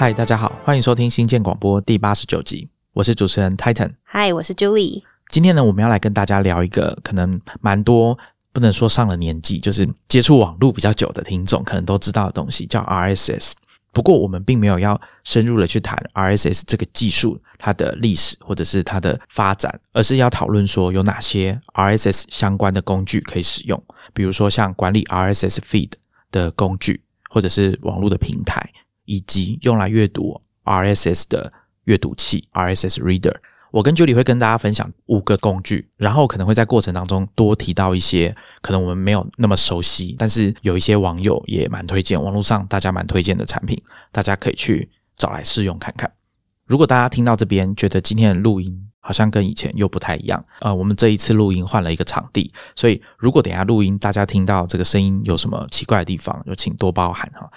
嗨，大家好，欢迎收听新建广播第八十九集，我是主持人 Titan。嗨，我是 Julie。今天呢，我们要来跟大家聊一个可能蛮多不能说上了年纪，就是接触网络比较久的听众可能都知道的东西，叫 RSS。不过我们并没有要深入的去谈 RSS 这个技术它的历史或者是它的发展，而是要讨论说有哪些 RSS 相关的工具可以使用，比如说像管理 RSS feed 的工具，或者是网络的平台，以及用来阅读 RSS 的阅读器 RSS Reader。我跟 Julie 会跟大家分享五个工具，然后可能会在过程当中多提到一些可能我们没有那么熟悉，但是有一些网友也蛮推荐，网络上大家蛮推荐的产品，大家可以去找来试用看看。如果大家听到这边觉得今天的录音好像跟以前又不太一样，呃，我们这一次录音换了一个场地，所以如果等下录音大家听到这个声音有什么奇怪的地方，就请多包涵哈。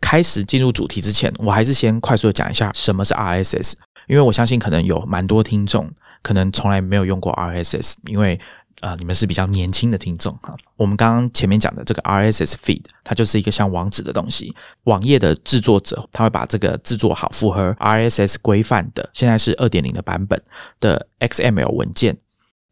开始进入主题之前，我还是先快速的讲一下什么是 RSS。因为我相信可能有蛮多听众可能从来没有用过 RSS，因为啊你们是比较年轻的听众哈。我们刚刚前面讲的这个 RSS feed，它就是一个像网址的东西。网页的制作者他会把这个制作好，符合 RSS 规范的，现在是二点零的版本的 XML 文件。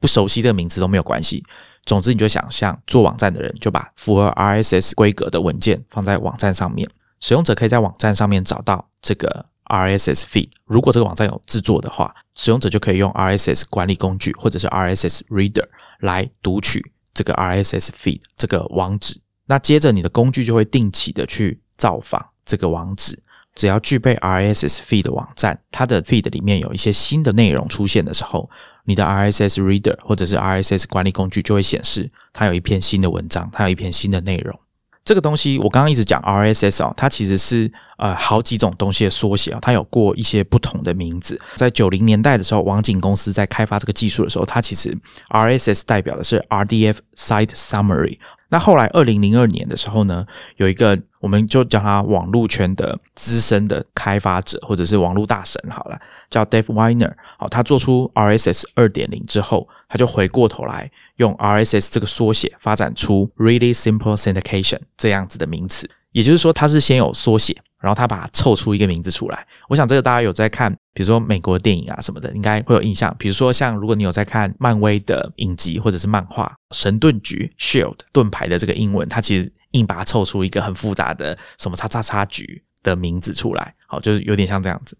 不熟悉这个名字都没有关系。总之你就想象做网站的人就把符合 RSS 规格的文件放在网站上面，使用者可以在网站上面找到这个。RSS feed，如果这个网站有制作的话，使用者就可以用 RSS 管理工具或者是 RSS Reader 来读取这个 RSS feed 这个网址。那接着你的工具就会定期的去造访这个网址。只要具备 RSS feed 的网站，它的 feed 里面有一些新的内容出现的时候，你的 RSS Reader 或者是 RSS 管理工具就会显示它有一篇新的文章，它有一篇新的内容。这个东西我刚刚一直讲 RSS 哦，它其实是呃好几种东西的缩写啊，它有过一些不同的名字。在九零年代的时候，网景公司在开发这个技术的时候，它其实 RSS 代表的是 RDF Site Summary。那后来二零零二年的时候呢，有一个我们就叫他网络圈的资深的开发者或者是网络大神好了，叫 Dave Weiner。好，他做出 RSS 二点零之后，他就回过头来用 RSS 这个缩写发展出 Really Simple Syndication 这样子的名词。也就是说，他是先有缩写。然后他把它凑出一个名字出来，我想这个大家有在看，比如说美国电影啊什么的，应该会有印象。比如说像如果你有在看漫威的影集或者是漫画《神盾局》（Shield） 盾牌的这个英文，它其实硬把它凑出一个很复杂的什么叉叉叉局的名字出来，好，就是有点像这样子。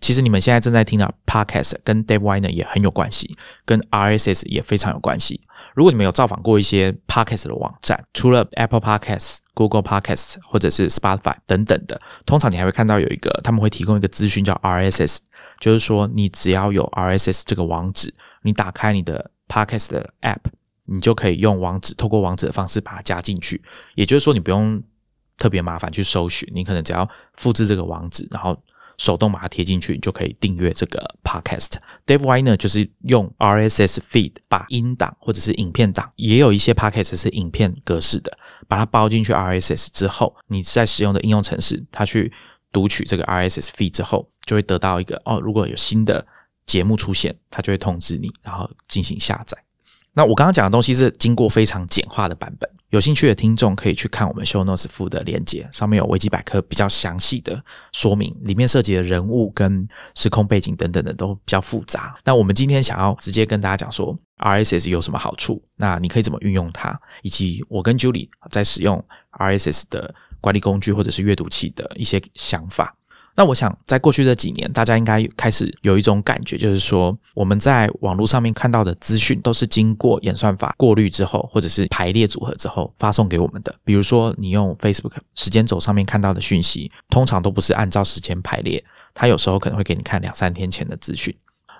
其实你们现在正在听的 Podcast 跟 Dave Weiner 也很有关系，跟 RSS 也非常有关系。如果你们有造访过一些 Podcast 的网站，除了 Apple Podcast、Google Podcast 或者是 Spotify 等等的，通常你还会看到有一个他们会提供一个资讯叫 RSS，就是说你只要有 RSS 这个网址，你打开你的 Podcast 的 App，你就可以用网址，透过网址的方式把它加进去。也就是说，你不用特别麻烦去搜寻，你可能只要复制这个网址，然后。手动把它贴进去，你就可以订阅这个 podcast。Dave Weiner 就是用 RSS feed 把音档或者是影片档，也有一些 podcast 是影片格式的，把它包进去 RSS 之后，你在使用的应用程式，它去读取这个 RSS feed 之后，就会得到一个哦，如果有新的节目出现，它就会通知你，然后进行下载。那我刚刚讲的东西是经过非常简化的版本，有兴趣的听众可以去看我们 Show Notes 附的链接，上面有维基百科比较详细的说明，里面涉及的人物跟时空背景等等的都比较复杂。那我们今天想要直接跟大家讲说 RSS 有什么好处，那你可以怎么运用它，以及我跟 Julie 在使用 RSS 的管理工具或者是阅读器的一些想法。那我想，在过去这几年，大家应该开始有一种感觉，就是说，我们在网络上面看到的资讯，都是经过演算法过滤之后，或者是排列组合之后发送给我们的。比如说，你用 Facebook 时间轴上面看到的讯息，通常都不是按照时间排列，它有时候可能会给你看两三天前的资讯。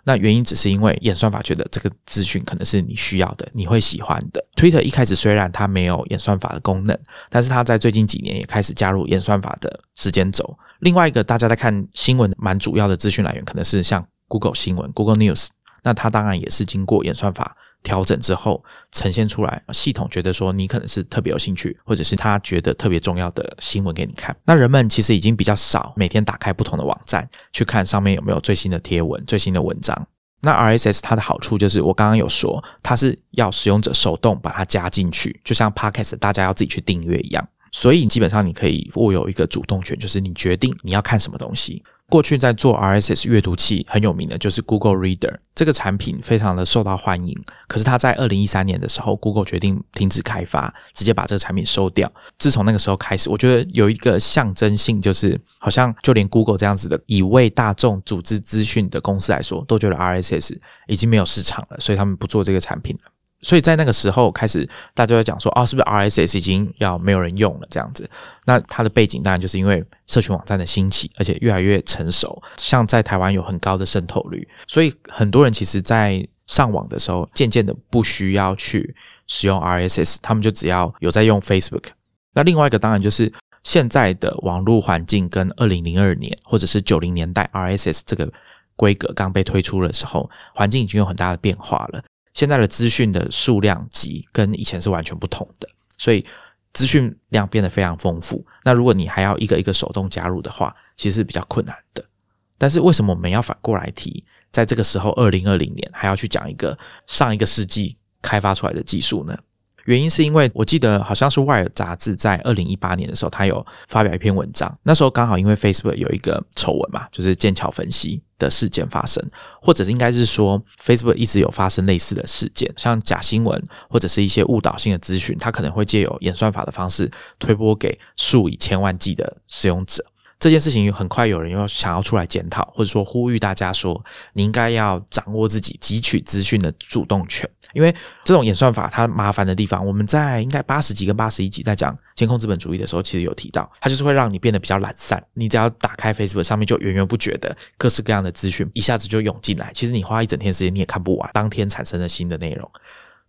那原因只是因为演算法觉得这个资讯可能是你需要的，你会喜欢的。Twitter 一开始虽然它没有演算法的功能，但是它在最近几年也开始加入演算法的时间轴。另外一个大家在看新闻蛮主要的资讯来源，可能是像 Google 新闻 Google News，那它当然也是经过演算法。调整之后呈现出来，系统觉得说你可能是特别有兴趣，或者是他觉得特别重要的新闻给你看。那人们其实已经比较少每天打开不同的网站去看上面有没有最新的贴文、最新的文章。那 RSS 它的好处就是我刚刚有说，它是要使用者手动把它加进去，就像 Podcast 大家要自己去订阅一样。所以基本上你可以握有一个主动权，就是你决定你要看什么东西。过去在做 RSS 阅读器很有名的就是 Google Reader 这个产品，非常的受到欢迎。可是它在二零一三年的时候，Google 决定停止开发，直接把这个产品收掉。自从那个时候开始，我觉得有一个象征性，就是好像就连 Google 这样子的以为大众组织资讯的公司来说，都觉得 RSS 已经没有市场了，所以他们不做这个产品了。所以在那个时候开始，大家在讲说，哦，是不是 RSS 已经要没有人用了这样子？那它的背景当然就是因为社群网站的兴起，而且越来越成熟，像在台湾有很高的渗透率，所以很多人其实，在上网的时候，渐渐的不需要去使用 RSS，他们就只要有在用 Facebook。那另外一个当然就是现在的网络环境跟二零零二年或者是九零年代 RSS 这个规格刚被推出的时候，环境已经有很大的变化了。现在的资讯的数量级跟以前是完全不同的，所以资讯量变得非常丰富。那如果你还要一个一个手动加入的话，其实是比较困难的。但是为什么我们要反过来提，在这个时候，二零二零年还要去讲一个上一个世纪开发出来的技术呢？原因是因为我记得好像是《外尔》杂志在二零一八年的时候，他有发表一篇文章。那时候刚好因为 Facebook 有一个丑闻嘛，就是剑桥分析的事件发生，或者是应该是说 Facebook 一直有发生类似的事件，像假新闻或者是一些误导性的资讯，它可能会借由演算法的方式推播给数以千万计的使用者。这件事情很快有人又想要出来检讨，或者说呼吁大家说，你应该要掌握自己汲取资讯的主动权。因为这种演算法它麻烦的地方，我们在应该八十几跟八十一集在讲监控资本主义的时候，其实有提到，它就是会让你变得比较懒散。你只要打开 Facebook 上面，就源源不绝的各式各样的资讯一下子就涌进来，其实你花一整天时间你也看不完，当天产生的新的内容。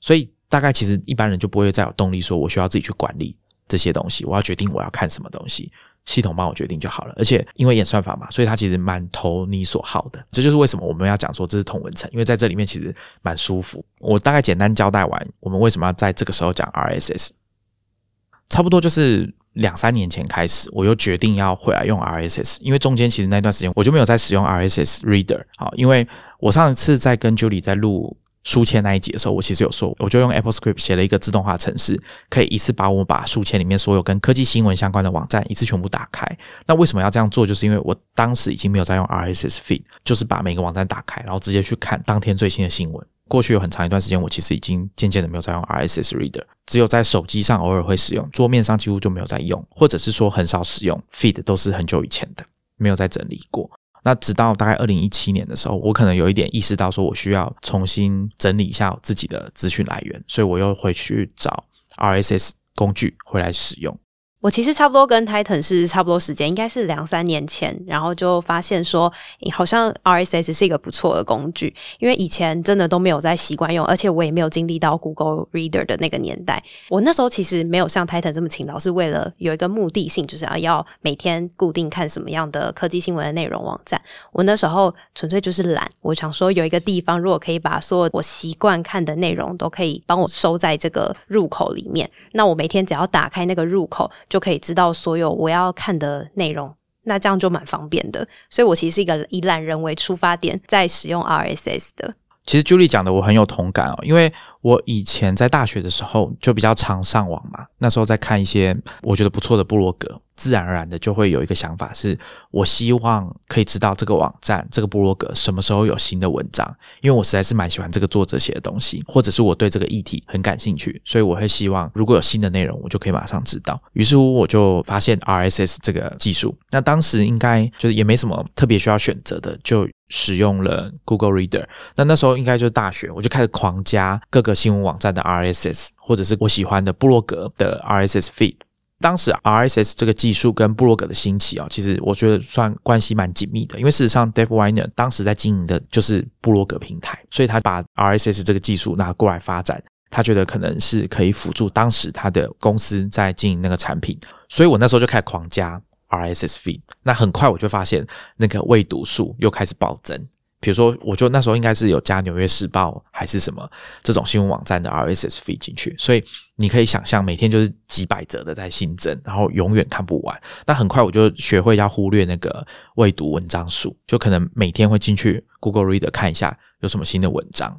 所以大概其实一般人就不会再有动力说，我需要自己去管理这些东西，我要决定我要看什么东西。系统帮我决定就好了，而且因为演算法嘛，所以它其实蛮投你所好的。这就是为什么我们要讲说这是同文层，因为在这里面其实蛮舒服。我大概简单交代完，我们为什么要在这个时候讲 RSS，差不多就是两三年前开始，我又决定要回来用 RSS，因为中间其实那段时间我就没有在使用 RSS Reader 啊，因为我上一次在跟 Julie 在录。书签那一集的时候，我其实有说，我就用 Apple Script 写了一个自动化程式，可以一次把我把书签里面所有跟科技新闻相关的网站一次全部打开。那为什么要这样做？就是因为我当时已经没有在用 RSS Feed，就是把每个网站打开，然后直接去看当天最新的新闻。过去有很长一段时间，我其实已经渐渐的没有在用 RSS Reader，只有在手机上偶尔会使用，桌面上几乎就没有在用，或者是说很少使用 Feed，都是很久以前的，没有再整理过。那直到大概二零一七年的时候，我可能有一点意识到，说我需要重新整理一下自己的资讯来源，所以我又回去找 RSS 工具回来使用。我其实差不多跟 Titan 是差不多时间，应该是两三年前，然后就发现说，好像 RSS 是一个不错的工具，因为以前真的都没有在习惯用，而且我也没有经历到 Google Reader 的那个年代。我那时候其实没有像 Titan 这么勤劳，是为了有一个目的性，就是要要每天固定看什么样的科技新闻的内容网站。我那时候纯粹就是懒，我想说有一个地方，如果可以把所有我习惯看的内容都可以帮我收在这个入口里面，那我每天只要打开那个入口。就可以知道所有我要看的内容，那这样就蛮方便的。所以我其实是一个以懒人为出发点在使用 RSS 的。其实 Julie 讲的我很有同感哦，因为我以前在大学的时候就比较常上网嘛，那时候在看一些我觉得不错的部落格。自然而然的就会有一个想法，是我希望可以知道这个网站、这个部落格什么时候有新的文章，因为我实在是蛮喜欢这个作者写的东西，或者是我对这个议题很感兴趣，所以我会希望如果有新的内容，我就可以马上知道。于是乎，我就发现 RSS 这个技术。那当时应该就是也没什么特别需要选择的，就使用了 Google Reader。那那时候应该就是大学，我就开始狂加各个新闻网站的 RSS，或者是我喜欢的布洛格的 RSS feed。当时 RSS 这个技术跟布洛格的兴起啊，其实我觉得算关系蛮紧密的，因为事实上 Dave Weiner 当时在经营的就是布洛格平台，所以他把 RSS 这个技术拿过来发展，他觉得可能是可以辅助当时他的公司在经营那个产品，所以我那时候就开始狂加 RSS feed，那很快我就发现那个未读数又开始暴增。比如说，我就那时候应该是有加《纽约时报》还是什么这种新闻网站的 RSS feed 进去，所以你可以想象每天就是几百则的在新增，然后永远看不完。那很快我就学会要忽略那个未读文章数，就可能每天会进去 Google Reader 看一下有什么新的文章。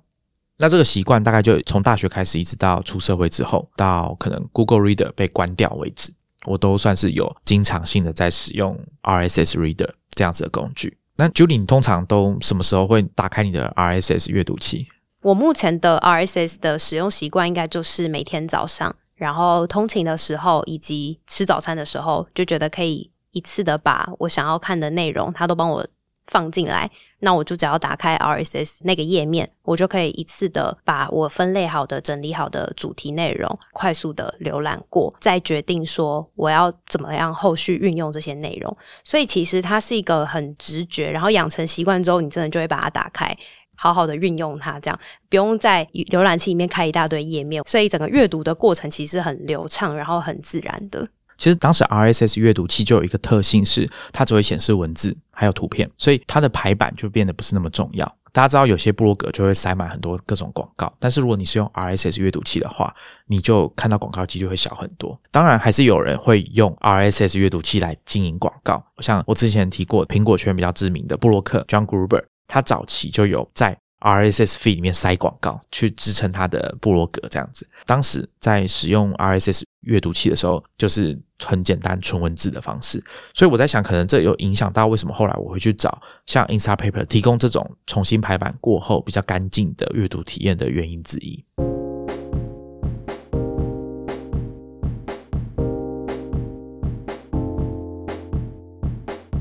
那这个习惯大概就从大学开始，一直到出社会之后，到可能 Google Reader 被关掉为止。我都算是有经常性的在使用 RSS Reader 这样子的工具。那 Julie，你通常都什么时候会打开你的 RSS 阅读器？我目前的 RSS 的使用习惯应该就是每天早上，然后通勤的时候以及吃早餐的时候，就觉得可以一次的把我想要看的内容，它都帮我放进来。那我就只要打开 RSS 那个页面，我就可以一次的把我分类好的、整理好的主题内容快速的浏览过，再决定说我要怎么样后续运用这些内容。所以其实它是一个很直觉，然后养成习惯之后，你真的就会把它打开。好好的运用它，这样不用在浏览器里面开一大堆页面，所以整个阅读的过程其实很流畅，然后很自然的。其实当时 RSS 阅读器就有一个特性是，它只会显示文字还有图片，所以它的排版就变得不是那么重要。大家知道有些部落格就会塞满很多各种广告，但是如果你是用 RSS 阅读器的话，你就看到广告机就会小很多。当然，还是有人会用 RSS 阅读器来经营广告，像我之前提过苹果圈比较知名的布洛克 John Gruber。他早期就有在 RSS feed 里面塞广告，去支撑他的部落格这样子。当时在使用 RSS 阅读器的时候，就是很简单纯文字的方式。所以我在想，可能这有影响到为什么后来我会去找像 Instapaper 提供这种重新排版过后比较干净的阅读体验的原因之一。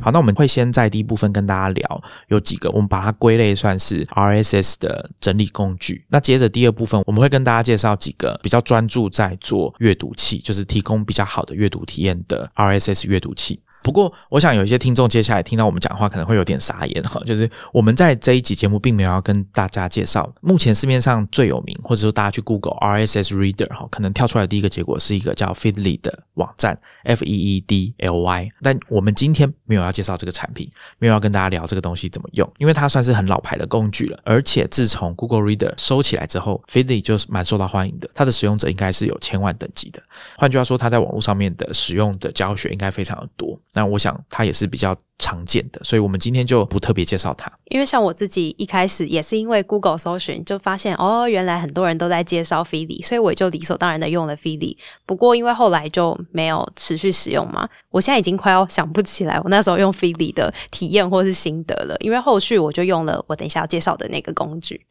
好，那我们会先在第一部分跟大家聊有几个，我们把它归类算是 RSS 的整理工具。那接着第二部分，我们会跟大家介绍几个比较专注在做阅读器，就是提供比较好的阅读体验的 RSS 阅读器。不过，我想有一些听众接下来听到我们讲话可能会有点傻眼哈，就是我们在这一集节目并没有要跟大家介绍目前市面上最有名，或者说大家去 Google RSS Reader 哈，可能跳出来的第一个结果是一个叫 Feedly 的网站 F E E D L Y。但我们今天没有要介绍这个产品，没有要跟大家聊这个东西怎么用，因为它算是很老牌的工具了，而且自从 Google Reader 收起来之后，Feedly 就是蛮受到欢迎的，它的使用者应该是有千万等级的。换句话说，它在网络上面的使用的教学应该非常的多。那我想它也是比较常见的，所以我们今天就不特别介绍它。因为像我自己一开始也是因为 Google 搜寻就发现哦，原来很多人都在介绍 Feedly，所以我就理所当然的用了 Feedly。不过因为后来就没有持续使用嘛，我现在已经快要想不起来我那时候用 Feedly 的体验或是心得了。因为后续我就用了我等一下要介绍的那个工具。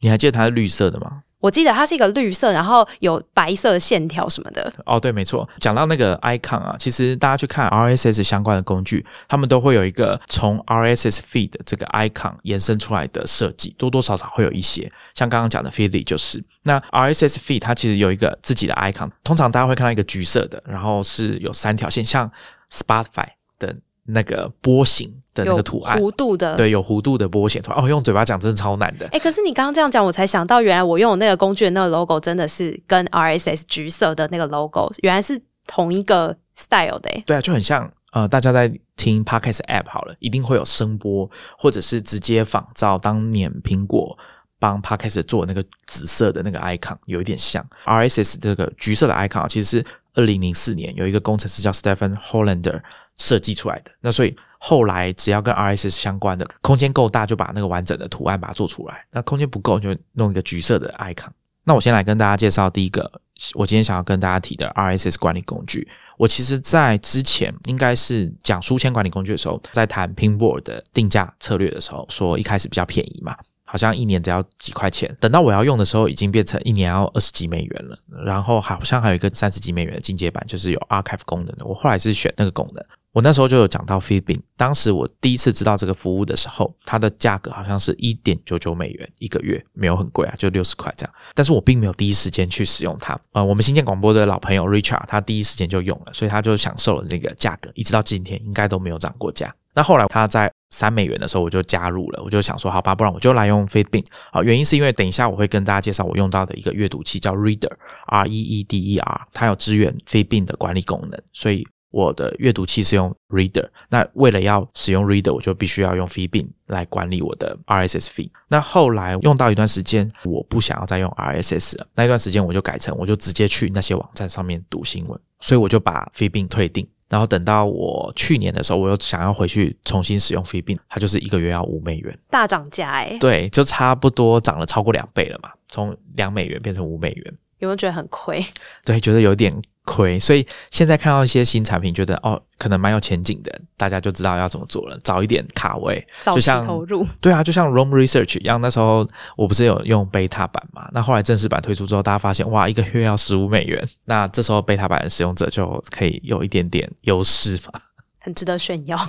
你还记得它是绿色的吗？我记得它是一个绿色，然后有白色线条什么的。哦，对，没错。讲到那个 icon 啊，其实大家去看 RSS 相关的工具，他们都会有一个从 RSS feed 这个 icon 延伸出来的设计，多多少少会有一些。像刚刚讲的 Feedly 就是。那 RSS feed 它其实有一个自己的 icon，通常大家会看到一个橘色的，然后是有三条线，像 Spotify 的那个波形。的那个图案，弧度的，对，有弧度的波形图案。哦，用嘴巴讲真的超难的。哎，可是你刚刚这样讲，我才想到，原来我用的那个工具的那个 logo 真的是跟 RSS 橘色的那个 logo 原来是同一个 style 的。对啊，就很像呃，大家在听 podcast app 好了，一定会有声波，或者是直接仿照当年苹果帮 podcast 做那个紫色的那个 icon，有一点像 RSS 这个橘色的 icon，其实是二零零四年有一个工程师叫 Stephen Hollander 设计出来的。那所以。后来只要跟 RSS 相关的空间够大，就把那个完整的图案把它做出来。那空间不够，就弄一个橘色的 icon。那我先来跟大家介绍第一个，我今天想要跟大家提的 RSS 管理工具。我其实，在之前应该是讲书签管理工具的时候，在谈 Pinboard 的定价策略的时候，说一开始比较便宜嘛，好像一年只要几块钱。等到我要用的时候，已经变成一年要二十几美元了。然后好像还有一个三十几美元的进阶版，就是有 Archive 功能的。我后来是选那个功能。我那时候就有讲到 Feedly，当时我第一次知道这个服务的时候，它的价格好像是一点九九美元一个月，没有很贵啊，就六十块这样。但是我并没有第一时间去使用它。呃，我们新建广播的老朋友 Richard，他第一时间就用了，所以他就享受了那个价格，一直到今天应该都没有涨过价。那后来他在三美元的时候，我就加入了，我就想说，好吧，不然我就来用 Feedly。好，原因是因为等一下我会跟大家介绍我用到的一个阅读器叫 Reader，R E E D E R，它有支援 Feedly 的管理功能，所以。我的阅读器是用 Reader，那为了要使用 Reader，我就必须要用 Feedbin 来管理我的 RSS feed。那后来用到一段时间，我不想要再用 RSS 了，那一段时间我就改成，我就直接去那些网站上面读新闻，所以我就把 Feedbin 退订。然后等到我去年的时候，我又想要回去重新使用 Feedbin，它就是一个月要五美元，大涨价哎，对，就差不多涨了超过两倍了嘛，从两美元变成五美元。有没有觉得很亏？对，觉得有点亏，所以现在看到一些新产品，觉得哦，可能蛮有前景的，大家就知道要怎么做了，早一点卡位，早期就像投入。对啊，就像 Roam Research 一样，那时候我不是有用 beta 版嘛？那后来正式版推出之后，大家发现哇，一个月要十五美元，那这时候 beta 版的使用者就可以有一点点优势嘛。很值得炫耀。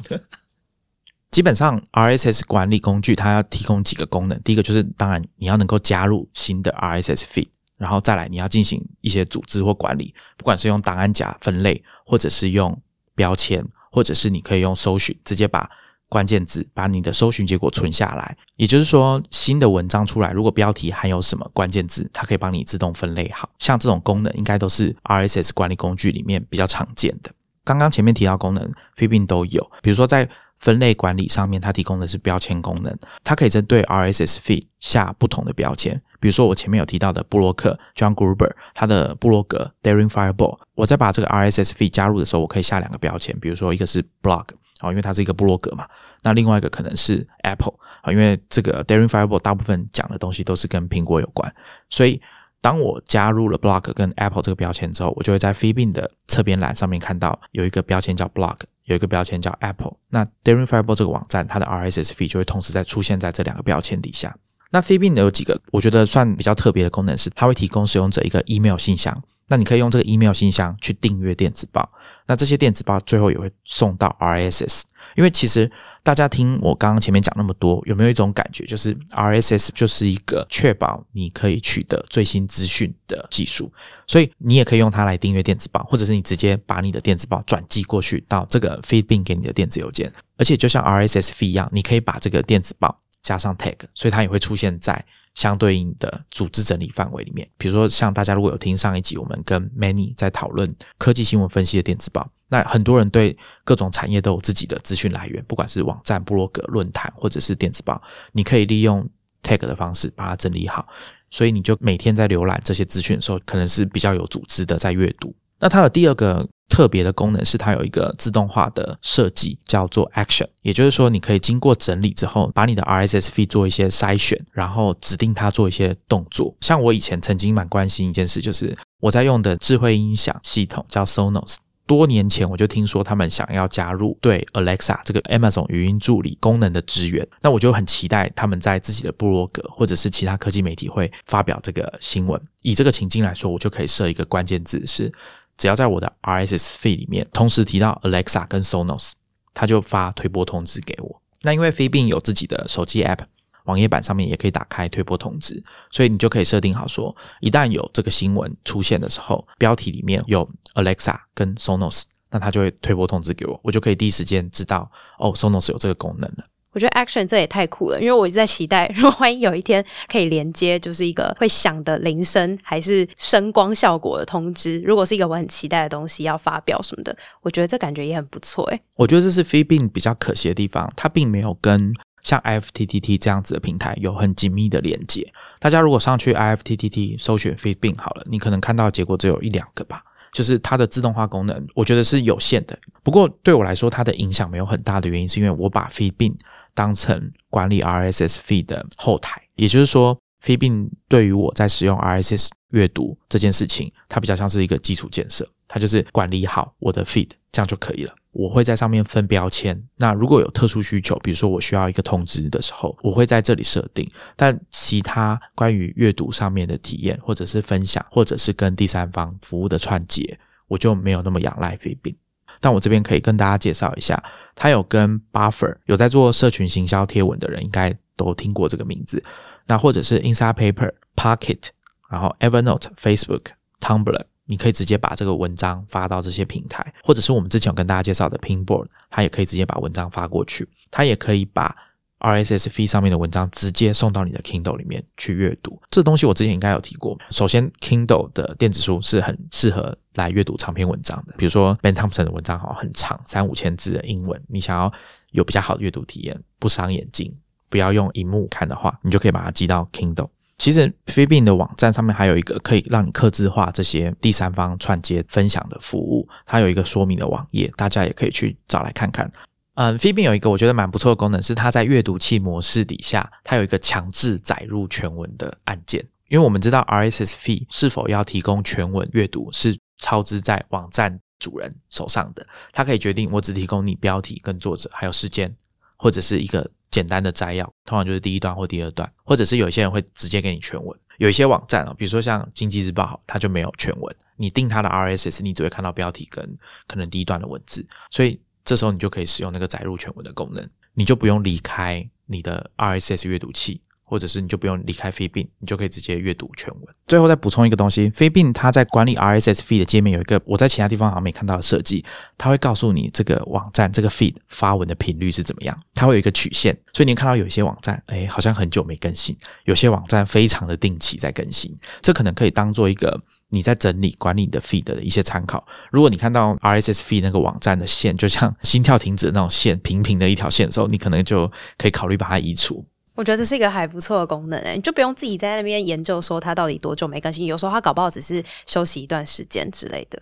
基本上 RSS 管理工具它要提供几个功能，第一个就是当然你要能够加入新的 RSS feed，然后再来你要进行一些组织或管理，不管是用档案夹分类，或者是用标签，或者是你可以用搜寻，直接把关键字把你的搜寻结果存下来。也就是说，新的文章出来，如果标题含有什么关键字，它可以帮你自动分类好。像这种功能，应该都是 RSS 管理工具里面比较常见的。刚刚前面提到功能 f i b i n 都有，比如说在分类管理上面，它提供的是标签功能，它可以针对 RSS feed 下不同的标签。比如说我前面有提到的布洛克 John Gruber，他的布洛格 Daring Fireball，我在把这个 RSS feed 加入的时候，我可以下两个标签，比如说一个是 blog 啊，因为它是一个布洛格嘛，那另外一个可能是 Apple 啊，因为这个 Daring Fireball 大部分讲的东西都是跟苹果有关，所以当我加入了 blog 跟 Apple 这个标签之后，我就会在 f e e b i n 的侧边栏上面看到有一个标签叫 blog。有一个标签叫 Apple，那 Daring Fireball 这个网站，它的 RSS feed 就会同时在出现在这两个标签底下。那 f e e b i n 有几个我觉得算比较特别的功能是，它会提供使用者一个 email 信箱。那你可以用这个 email 信箱去订阅电子报，那这些电子报最后也会送到 RSS。因为其实大家听我刚刚前面讲那么多，有没有一种感觉，就是 RSS 就是一个确保你可以取得最新资讯的技术，所以你也可以用它来订阅电子报，或者是你直接把你的电子报转寄过去到这个 Feedbin 给你的电子邮件，而且就像 RSS feed 一样，你可以把这个电子报加上 tag，所以它也会出现在。相对应的组织整理范围里面，比如说像大家如果有听上一集，我们跟 Many 在讨论科技新闻分析的电子报，那很多人对各种产业都有自己的资讯来源，不管是网站、部落格、论坛或者是电子报，你可以利用 tag 的方式把它整理好，所以你就每天在浏览这些资讯的时候，可能是比较有组织的在阅读。那它的第二个。特别的功能是它有一个自动化的设计，叫做 Action，也就是说，你可以经过整理之后，把你的 RSS f 做一些筛选，然后指定它做一些动作。像我以前曾经蛮关心一件事，就是我在用的智慧音响系统叫 Sonos，多年前我就听说他们想要加入对 Alexa 这个 Amazon 语音助理功能的支援，那我就很期待他们在自己的部落格或者是其他科技媒体会发表这个新闻。以这个情境来说，我就可以设一个关键字是。只要在我的 RSS feed 里面同时提到 Alexa 跟 Sonos，它就发推播通知给我。那因为 f e e b i n 有自己的手机 App，网页版上面也可以打开推播通知，所以你就可以设定好说，一旦有这个新闻出现的时候，标题里面有 Alexa 跟 Sonos，那它就会推播通知给我，我就可以第一时间知道哦，Sonos 有这个功能了。我觉得 Action 这也太酷了，因为我一直在期待，如果万一有一天可以连接，就是一个会响的铃声，还是声光效果的通知。如果是一个我很期待的东西要发表什么的，我觉得这感觉也很不错诶。我觉得这是 f e e b i n 比较可惜的地方，它并没有跟像 IFTTT 这样子的平台有很紧密的连接。大家如果上去 IFTTT 搜寻 f e e b i n 好了，你可能看到结果只有一两个吧，就是它的自动化功能，我觉得是有限的。不过对我来说，它的影响没有很大的原因，是因为我把 f e e b i n 当成管理 RSS feed 的后台，也就是说，Feedbin 对于我在使用 RSS 阅读这件事情，它比较像是一个基础建设，它就是管理好我的 feed，这样就可以了。我会在上面分标签，那如果有特殊需求，比如说我需要一个通知的时候，我会在这里设定。但其他关于阅读上面的体验，或者是分享，或者是跟第三方服务的串接，我就没有那么仰赖 Feedbin 但我这边可以跟大家介绍一下，他有跟 Buffer 有在做社群行销贴文的人，应该都听过这个名字。那或者是 Inside Paper、Pocket，然后 Evernote、Facebook、Tumblr，你可以直接把这个文章发到这些平台，或者是我们之前有跟大家介绍的 Pinboard，他也可以直接把文章发过去。他也可以把 RSS feed 上面的文章直接送到你的 Kindle 里面去阅读。这东西我之前应该有提过。首先，Kindle 的电子书是很适合。来阅读长篇文章的，比如说 Ben Thompson 的文章，好很长，三五千字的英文，你想要有比较好的阅读体验，不伤眼睛，不要用荧幕看的话，你就可以把它寄到 Kindle。其实 f e b i n 的网站上面还有一个可以让你刻字化这些第三方串接分享的服务，它有一个说明的网页，大家也可以去找来看看。嗯 f e b i n 有一个我觉得蛮不错的功能，是它在阅读器模式底下，它有一个强制载入全文的按键。因为我们知道 RSS feed 是否要提供全文阅读是操之在网站主人手上的，它可以决定我只提供你标题跟作者还有时间，或者是一个简单的摘要，通常就是第一段或第二段，或者是有些人会直接给你全文。有一些网站哦，比如说像经济日报，它就没有全文，你定它的 RSS，你只会看到标题跟可能第一段的文字，所以这时候你就可以使用那个载入全文的功能，你就不用离开你的 RSS 阅读器。或者是你就不用离开飞病，你就可以直接阅读全文。最后再补充一个东西，飞病它在管理 RSS feed 的界面有一个我在其他地方好像没看到的设计，它会告诉你这个网站这个 feed 发文的频率是怎么样，它会有一个曲线，所以你看到有一些网站，哎，好像很久没更新，有些网站非常的定期在更新，这可能可以当做一个你在整理管理你的 feed 的一些参考。如果你看到 RSS feed 那个网站的线就像心跳停止那种线，平平的一条线的时候，你可能就可以考虑把它移除。我觉得这是一个还不错的功能诶，你就不用自己在那边研究说它到底多久没更新，有时候它搞不好只是休息一段时间之类的。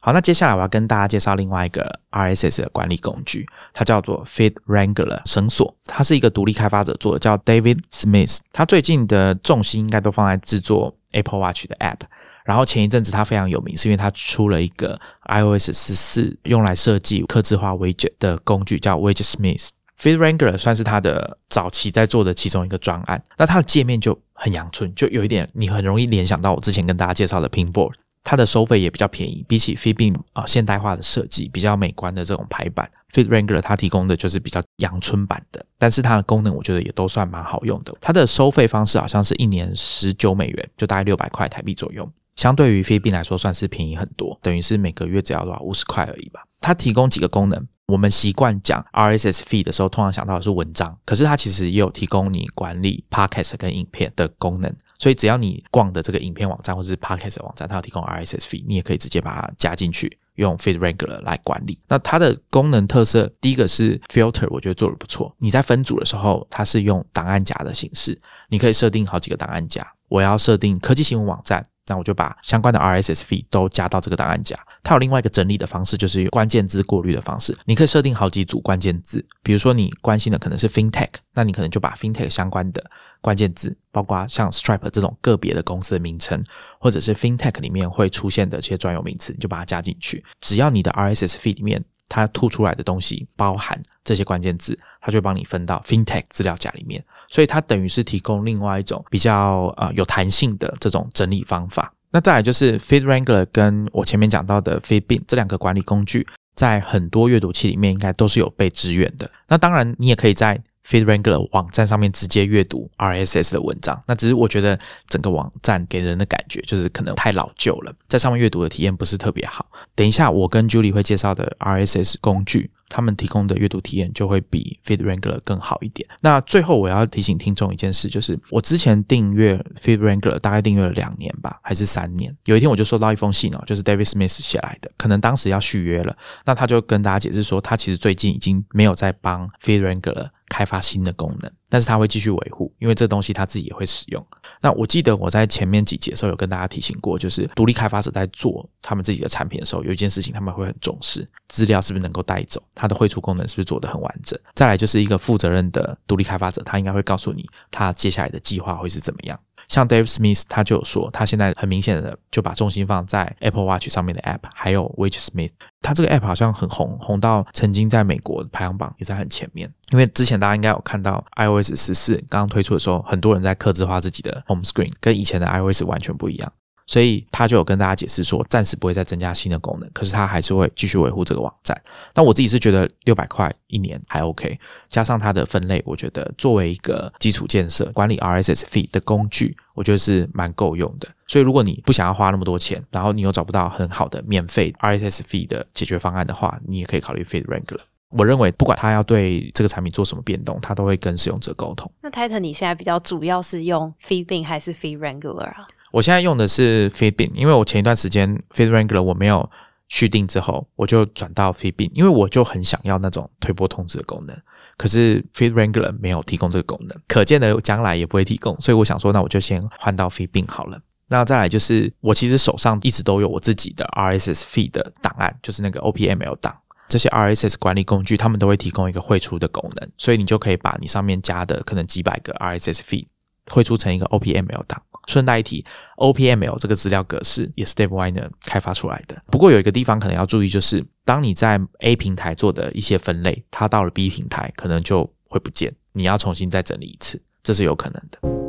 好，那接下来我要跟大家介绍另外一个 RSS 的管理工具，它叫做 Feed Wrangler 绳索，它是一个独立开发者做的，叫 David Smith。他最近的重心应该都放在制作 Apple Watch 的 App，然后前一阵子他非常有名，是因为他出了一个 iOS 十四用来设计刻字化 Widget 的工具，叫 Widget Smith。Feed Wrangler 算是他的早期在做的其中一个专案，那它的界面就很阳春，就有一点你很容易联想到我之前跟大家介绍的 Pinboard。它的收费也比较便宜，比起 Feedbeam 啊现代化的设计比较美观的这种排版，Feed Wrangler 它提供的就是比较阳春版的，但是它的功能我觉得也都算蛮好用的。它的收费方式好像是一年十九美元，就大概六百块台币左右，相对于 Feedbeam 来说算是便宜很多，等于是每个月只要多少五十块而已吧。它提供几个功能。我们习惯讲 RSS feed 的时候，通常想到的是文章，可是它其实也有提供你管理 podcast 跟影片的功能。所以只要你逛的这个影片网站或者是 podcast 网站，它有提供 RSS feed，你也可以直接把它加进去，用 Feed Wrangler 来管理。那它的功能特色，第一个是 filter，我觉得做的不错。你在分组的时候，它是用档案夹的形式，你可以设定好几个档案夹。我要设定科技新闻网站。那我就把相关的 RSS feed 都加到这个档案夹。它有另外一个整理的方式，就是关键字过滤的方式。你可以设定好几组关键字，比如说你关心的可能是 FinTech，那你可能就把 FinTech 相关的关键字，包括像 Stripe 这种个别的公司的名称，或者是 FinTech 里面会出现的这些专有名词，你就把它加进去。只要你的 RSS feed 里面它吐出来的东西包含这些关键字，它就帮你分到 FinTech 资料夹里面。所以它等于是提供另外一种比较呃有弹性的这种整理方法。那再来就是 Feed Wrangler 跟我前面讲到的 Feedbin 这两个管理工具，在很多阅读器里面应该都是有被支援的。那当然你也可以在 Feed Wrangler 网站上面直接阅读 RSS 的文章。那只是我觉得整个网站给人的感觉就是可能太老旧了，在上面阅读的体验不是特别好。等一下我跟 Julie 会介绍的 RSS 工具。他们提供的阅读体验就会比 Feed Wrangler 更好一点。那最后我要提醒听众一件事，就是我之前订阅 Feed Wrangler 大概订阅了两年吧，还是三年。有一天我就收到一封信哦，就是 David Smith 写来的，可能当时要续约了。那他就跟大家解释说，他其实最近已经没有在帮 Feed Wrangler。开发新的功能，但是他会继续维护，因为这东西他自己也会使用。那我记得我在前面几节的时候有跟大家提醒过，就是独立开发者在做他们自己的产品的时候，有一件事情他们会很重视，资料是不是能够带走，它的绘出功能是不是做得很完整。再来就是一个负责任的独立开发者，他应该会告诉你他接下来的计划会是怎么样。像 Dave Smith 他就有说，他现在很明显的就把重心放在 Apple Watch 上面的 App，还有 Which Smith，他这个 App 好像很红，红到曾经在美国排行榜也在很前面。因为之前大家应该有看到 iOS 十四刚刚推出的时候，很多人在刻字化自己的 Home Screen，跟以前的 iOS 完全不一样。所以他就有跟大家解释说，暂时不会再增加新的功能，可是他还是会继续维护这个网站。那我自己是觉得六百块一年还 OK，加上它的分类，我觉得作为一个基础建设管理 RSS feed 的工具，我觉得是蛮够用的。所以如果你不想要花那么多钱，然后你又找不到很好的免费 RSS feed 的解决方案的话，你也可以考虑 Feed Wrangler。我认为不管他要对这个产品做什么变动，他都会跟使用者沟通。那 Titan 你现在比较主要是用 Feedbin 还是 Feedrangler 啊？我现在用的是 Feedbean，因为我前一段时间 Feed Wrangler 我没有续订之后，我就转到 Feedbean，因为我就很想要那种推播通知的功能。可是 Feed Wrangler 没有提供这个功能，可见的将来也不会提供，所以我想说，那我就先换到 Feedbean 好了。那再来就是，我其实手上一直都有我自己的 RSS feed 的档案，就是那个 OPML 档。这些 RSS 管理工具，他们都会提供一个汇出的功能，所以你就可以把你上面加的可能几百个 RSS feed。绘出成一个 OPML 档。顺带一提，OPML 这个资料格式也是 Dave Weiner 开发出来的。不过有一个地方可能要注意，就是当你在 A 平台做的一些分类，它到了 B 平台可能就会不见，你要重新再整理一次，这是有可能的。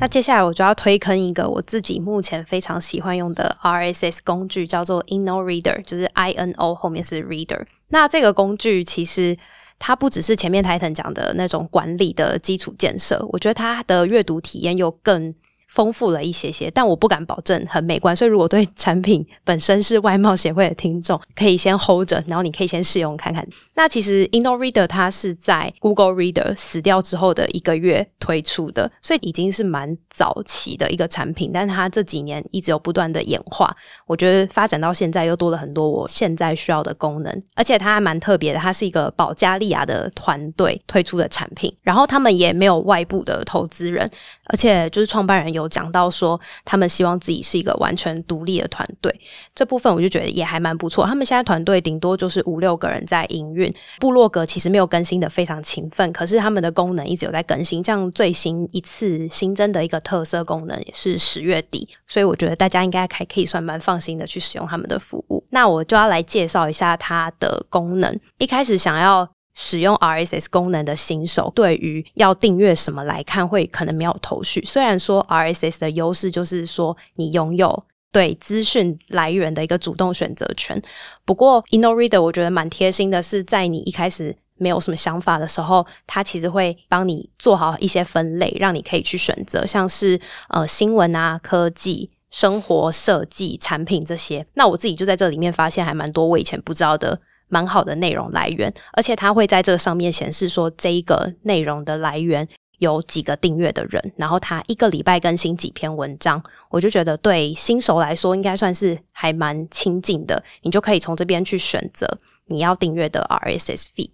那接下来我就要推坑一个我自己目前非常喜欢用的 RSS 工具，叫做 InnoReader，就是 I N O 后面是 Reader。那这个工具其实它不只是前面 Titan 讲的那种管理的基础建设，我觉得它的阅读体验又更。丰富了一些些，但我不敢保证很美观。所以，如果对产品本身是外貌协会的听众，可以先 hold 着，然后你可以先试用看看。那其实 InnoReader 它是在 Google Reader 死掉之后的一个月推出的，所以已经是蛮早期的一个产品。但它这几年一直有不断的演化，我觉得发展到现在又多了很多我现在需要的功能。而且它还蛮特别的，它是一个保加利亚的团队推出的产品，然后他们也没有外部的投资人，而且就是创办人。有有讲到说，他们希望自己是一个完全独立的团队，这部分我就觉得也还蛮不错。他们现在团队顶多就是五六个人在营运，部落格其实没有更新的非常勤奋，可是他们的功能一直有在更新。像最新一次新增的一个特色功能也是十月底，所以我觉得大家应该还可以算蛮放心的去使用他们的服务。那我就要来介绍一下它的功能。一开始想要。使用 RSS 功能的新手，对于要订阅什么来看，会可能没有头绪。虽然说 RSS 的优势就是说你拥有对资讯来源的一个主动选择权，不过 InnoReader 我觉得蛮贴心的，是在你一开始没有什么想法的时候，它其实会帮你做好一些分类，让你可以去选择，像是呃新闻啊、科技、生活、设计、产品这些。那我自己就在这里面发现还蛮多我以前不知道的。蛮好的内容来源，而且它会在这个上面显示说这一个内容的来源有几个订阅的人，然后它一个礼拜更新几篇文章，我就觉得对新手来说应该算是还蛮亲近的，你就可以从这边去选择你要订阅的 RSS feed。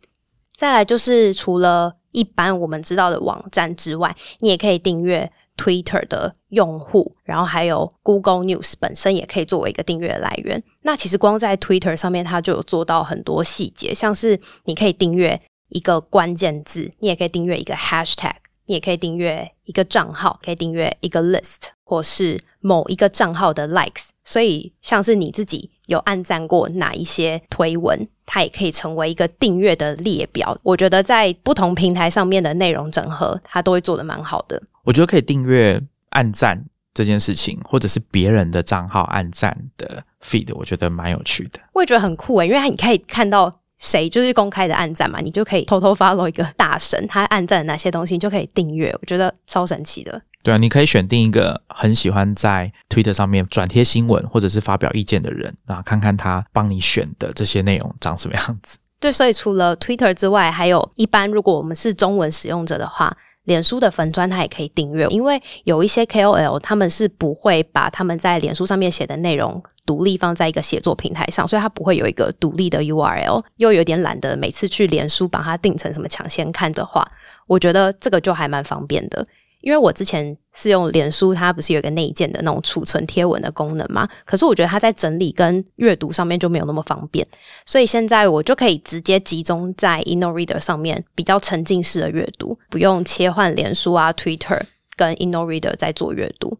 再来就是除了一般我们知道的网站之外，你也可以订阅。Twitter 的用户，然后还有 Google News 本身也可以作为一个订阅来源。那其实光在 Twitter 上面，它就有做到很多细节，像是你可以订阅一个关键字，你也可以订阅一个 Hashtag，你也可以订阅一个账号，可以订阅一个 List，或是某一个账号的 Likes。所以像是你自己有按赞过哪一些推文，它也可以成为一个订阅的列表。我觉得在不同平台上面的内容整合，它都会做的蛮好的。我觉得可以订阅按赞这件事情，或者是别人的账号按赞的 feed，我觉得蛮有趣的。我也觉得很酷诶，因为你可以看到谁就是公开的按赞嘛，你就可以偷偷 follow 一个大神，他按赞哪些东西，你就可以订阅。我觉得超神奇的。对啊，你可以选定一个很喜欢在 Twitter 上面转贴新闻或者是发表意见的人，然后看看他帮你选的这些内容长什么样子。对，所以除了 Twitter 之外，还有一般如果我们是中文使用者的话。脸书的粉砖，它也可以订阅，因为有一些 KOL 他们是不会把他们在脸书上面写的内容独立放在一个写作平台上，所以它不会有一个独立的 URL。又有点懒得每次去脸书把它定成什么抢先看的话，我觉得这个就还蛮方便的。因为我之前是用脸书，它不是有一个内建的那种储存贴文的功能嘛？可是我觉得它在整理跟阅读上面就没有那么方便，所以现在我就可以直接集中在 InnoReader 上面比较沉浸式的阅读，不用切换脸书啊、Twitter 跟 InnoReader 在做阅读。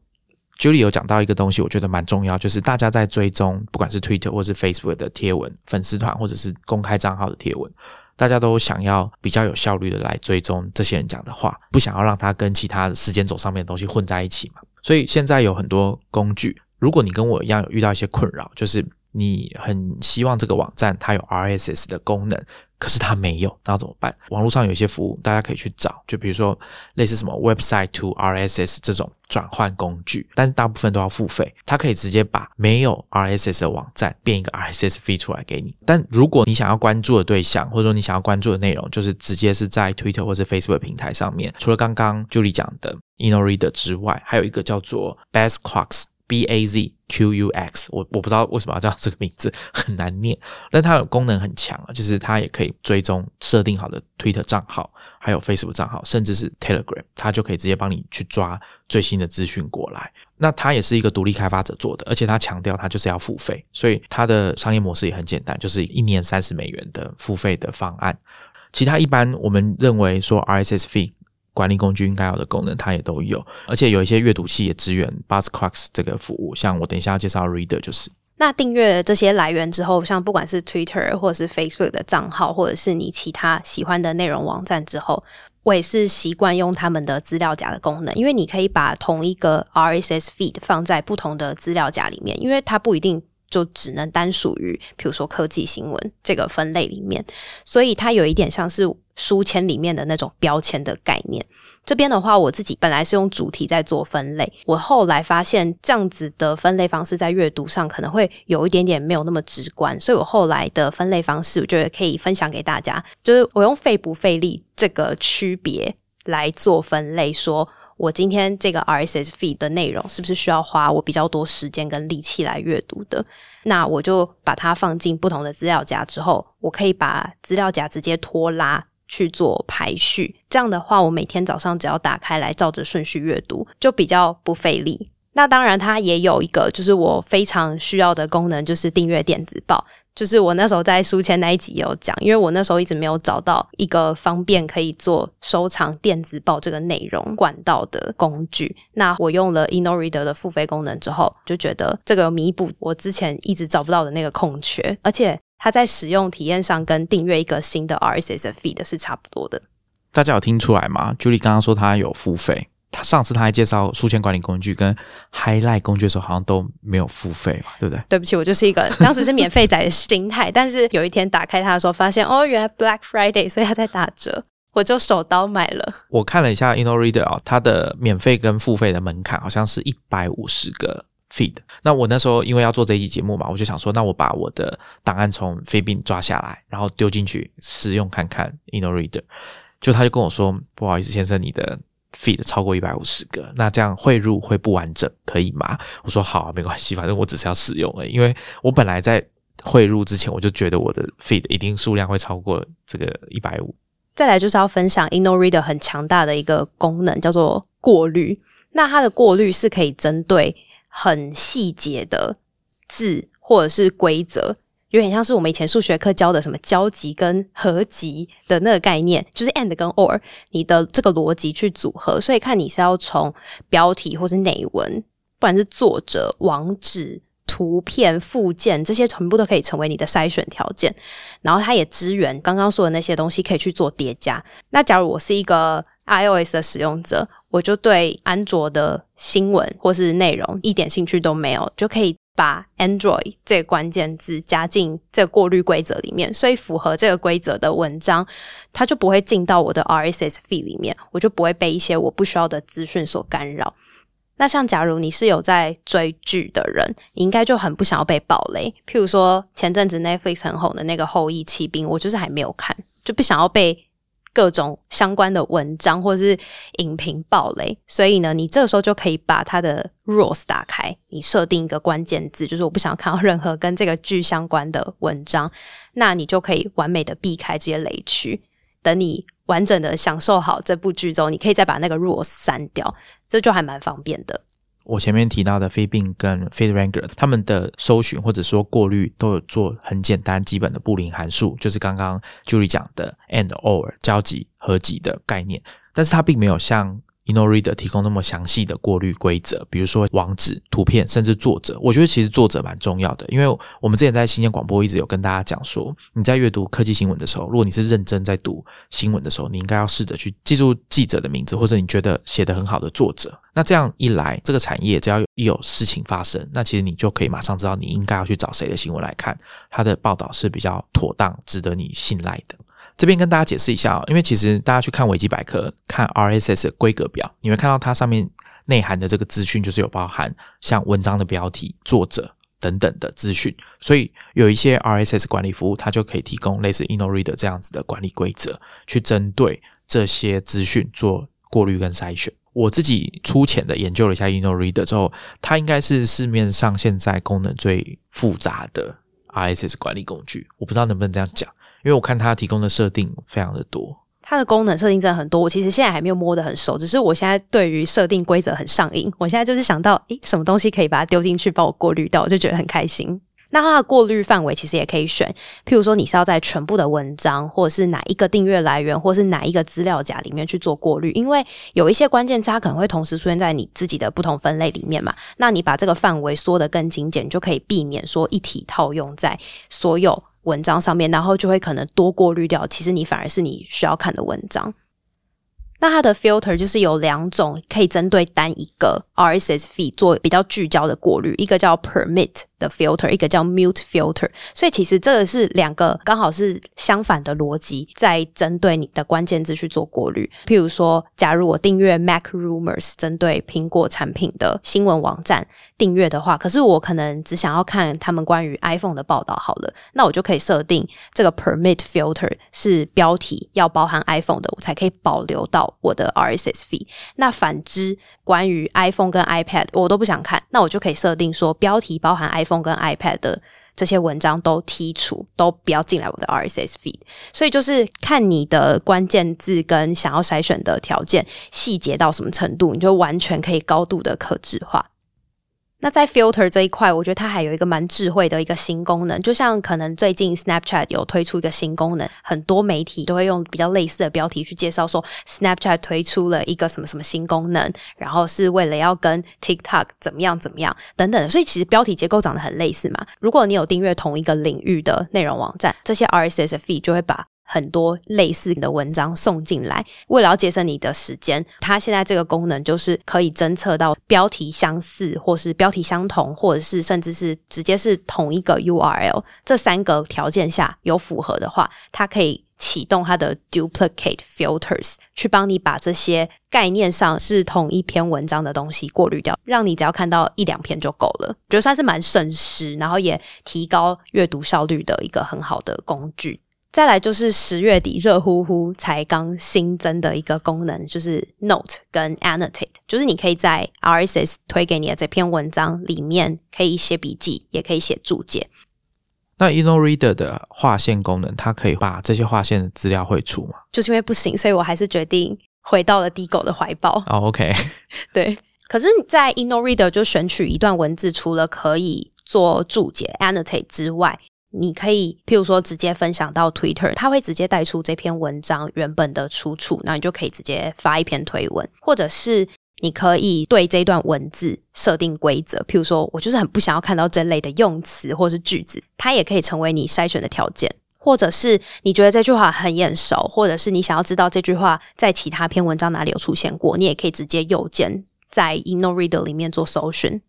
Julie 有讲到一个东西，我觉得蛮重要，就是大家在追踪不管是 Twitter 或是 Facebook 的贴文、粉丝团或者是公开账号的贴文。大家都想要比较有效率的来追踪这些人讲的话，不想要让他跟其他时间轴上面的东西混在一起嘛。所以现在有很多工具，如果你跟我一样有遇到一些困扰，就是你很希望这个网站它有 RSS 的功能。可是它没有，那怎么办？网络上有一些服务，大家可以去找，就比如说类似什么 Website to RSS 这种转换工具，但是大部分都要付费。它可以直接把没有 RSS 的网站变一个 RSS feed 出来给你。但如果你想要关注的对象，或者说你想要关注的内容，就是直接是在 Twitter 或者 Facebook 平台上面，除了刚刚 Julie 讲的 Inoreader 之外，还有一个叫做 Best Quarks。B A Z Q U X，我我不知道为什么要叫这个名字，很难念，但它的功能很强啊，就是它也可以追踪设定好的 Twitter 账号，还有 Facebook 账号，甚至是 Telegram，它就可以直接帮你去抓最新的资讯过来。那它也是一个独立开发者做的，而且它强调它就是要付费，所以它的商业模式也很简单，就是一年三十美元的付费的方案。其他一般我们认为说 RSS fee 管理工具应该有的功能，它也都有，而且有一些阅读器也支援 Buzzcocks 这个服务。像我等一下要介绍 Reader 就是。那订阅这些来源之后，像不管是 Twitter 或是 Facebook 的账号，或者是你其他喜欢的内容网站之后，我也是习惯用他们的资料夹的功能，因为你可以把同一个 RSS feed 放在不同的资料夹里面，因为它不一定。就只能单属于，比如说科技新闻这个分类里面，所以它有一点像是书签里面的那种标签的概念。这边的话，我自己本来是用主题在做分类，我后来发现这样子的分类方式在阅读上可能会有一点点没有那么直观，所以我后来的分类方式，我觉得可以分享给大家，就是我用费不费力这个区别来做分类，说。我今天这个 RSS feed 的内容是不是需要花我比较多时间跟力气来阅读的？那我就把它放进不同的资料夹之后，我可以把资料夹直接拖拉去做排序。这样的话，我每天早上只要打开来照着顺序阅读，就比较不费力。那当然，它也有一个就是我非常需要的功能，就是订阅电子报。就是我那时候在书签那一集有讲，因为我那时候一直没有找到一个方便可以做收藏电子报这个内容管道的工具。那我用了 InnoReader 的付费功能之后，就觉得这个弥补我之前一直找不到的那个空缺，而且它在使用体验上跟订阅一个新的 RSS feed 是差不多的。大家有听出来吗？Julie 刚刚说他有付费。他上次他还介绍书签管理工具跟 Highlight 工具的时候，好像都没有付费嘛，对不对？对不起，我就是一个 当时是免费仔的心态，但是有一天打开它的时候，发现哦，原来 Black Friday，所以它在打折，我就手刀买了。我看了一下 InnoReader 啊，它的免费跟付费的门槛好像是一百五十个 feed。那我那时候因为要做这一期节目嘛，我就想说，那我把我的档案从飞宾抓下来，然后丢进去试用看看 InnoReader。就他就跟我说，不好意思，先生，你的。Feed 超过一百五十个，那这样汇入会不完整，可以吗？我说好啊，没关系，反正我只是要使用而已。因为我本来在汇入之前，我就觉得我的 feed 一定数量会超过这个一百五。再来就是要分享 InnoReader 很强大的一个功能，叫做过滤。那它的过滤是可以针对很细节的字或者是规则。有点像是我们以前数学课教的什么交集跟合集的那个概念，就是 and 跟 or 你的这个逻辑去组合，所以看你是要从标题或是内文，不管是作者、网址、图片、附件这些，全部都可以成为你的筛选条件。然后它也支援刚刚说的那些东西，可以去做叠加。那假如我是一个 iOS 的使用者，我就对安卓的新闻或是内容一点兴趣都没有，就可以。把 Android 这个关键字加进这个过滤规则里面，所以符合这个规则的文章，它就不会进到我的 RSS feed 里面，我就不会被一些我不需要的资讯所干扰。那像假如你是有在追剧的人，你应该就很不想要被暴雷。譬如说前阵子 Netflix 很红的那个《后裔骑兵》，我就是还没有看，就不想要被。各种相关的文章或者是影评暴雷，所以呢，你这个时候就可以把它的 rules 打开，你设定一个关键字，就是我不想看到任何跟这个剧相关的文章，那你就可以完美的避开这些雷区。等你完整的享受好这部剧之后，你可以再把那个 rules 删掉，这就还蛮方便的。我前面提到的 f i b i n g 跟 FeedRanger，他们的搜寻或者说过滤都有做很简单基本的布林函数，就是刚刚 Julie 讲的 and or 交集合集的概念，但是它并没有像。InnoReader 提供那么详细的过滤规则，比如说网址、图片，甚至作者。我觉得其实作者蛮重要的，因为我们之前在新鲜广播一直有跟大家讲说，你在阅读科技新闻的时候，如果你是认真在读新闻的时候，你应该要试着去记住记者的名字，或者你觉得写得很好的作者。那这样一来，这个产业只要一有事情发生，那其实你就可以马上知道你应该要去找谁的新闻来看，他的报道是比较妥当、值得你信赖的。这边跟大家解释一下，因为其实大家去看维基百科、看 RSS 的规格表，你会看到它上面内涵的这个资讯，就是有包含像文章的标题、作者等等的资讯。所以有一些 RSS 管理服务，它就可以提供类似 InnoReader 这样子的管理规则，去针对这些资讯做过滤跟筛选。我自己粗浅的研究了一下 InnoReader 之后，它应该是市面上现在功能最复杂的 RSS 管理工具。我不知道能不能这样讲，因为我看它提供的设定非常的多。它的功能设定真的很多，我其实现在还没有摸得很熟，只是我现在对于设定规则很上瘾。我现在就是想到，诶，什么东西可以把它丢进去，帮我过滤掉，我就觉得很开心。那它的过滤范围其实也可以选，譬如说你是要在全部的文章，或者是哪一个订阅来源，或是哪一个资料夹里面去做过滤，因为有一些关键词它可能会同时出现在你自己的不同分类里面嘛。那你把这个范围缩得更精简，就可以避免说一体套用在所有文章上面，然后就会可能多过滤掉，其实你反而是你需要看的文章。那它的 filter 就是有两种，可以针对单一个 RSS feed 做比较聚焦的过滤，一个叫 permit filter，一个叫 mute filter。所以其实这个是两个刚好是相反的逻辑，在针对你的关键字去做过滤。譬如说，假如我订阅 Mac Rumors，针对苹果产品的新闻网站订阅的话，可是我可能只想要看他们关于 iPhone 的报道，好了，那我就可以设定这个 permit filter 是标题要包含 iPhone 的，我才可以保留到。我的 RSS feed，那反之，关于 iPhone 跟 iPad，我都不想看，那我就可以设定说，标题包含 iPhone 跟 iPad 的这些文章都剔除，都不要进来我的 RSS feed。所以就是看你的关键字跟想要筛选的条件细节到什么程度，你就完全可以高度的可置化。那在 filter 这一块，我觉得它还有一个蛮智慧的一个新功能，就像可能最近 Snapchat 有推出一个新功能，很多媒体都会用比较类似的标题去介绍说 Snapchat 推出了一个什么什么新功能，然后是为了要跟 TikTok 怎么样怎么样等等，所以其实标题结构长得很类似嘛。如果你有订阅同一个领域的内容网站，这些 RSS feed 就会把。很多类似的文章送进来，为了要节省你的时间，它现在这个功能就是可以侦测到标题相似，或是标题相同，或者是甚至是直接是同一个 URL，这三个条件下有符合的话，它可以启动它的 duplicate filters，去帮你把这些概念上是同一篇文章的东西过滤掉，让你只要看到一两篇就够了，觉得算是蛮省时，然后也提高阅读效率的一个很好的工具。再来就是十月底热乎乎才刚新增的一个功能，就是 Note 跟 Annotate，就是你可以在 RSS 推给你的这篇文章里面可以写笔记，也可以写注解。那 InnoReader 的划线功能，它可以把这些划线的资料汇出吗？就是因为不行，所以我还是决定回到了低狗的怀抱。哦，OK，对。可是，在 InnoReader 就选取一段文字，除了可以做注解 Annotate 之外。你可以，譬如说，直接分享到 Twitter，它会直接带出这篇文章原本的出处，那你就可以直接发一篇推文，或者是你可以对这段文字设定规则，譬如说我就是很不想要看到这类的用词或是句子，它也可以成为你筛选的条件，或者是你觉得这句话很眼熟，或者是你想要知道这句话在其他篇文章哪里有出现过，你也可以直接右键在 InnoReader 里面做搜寻。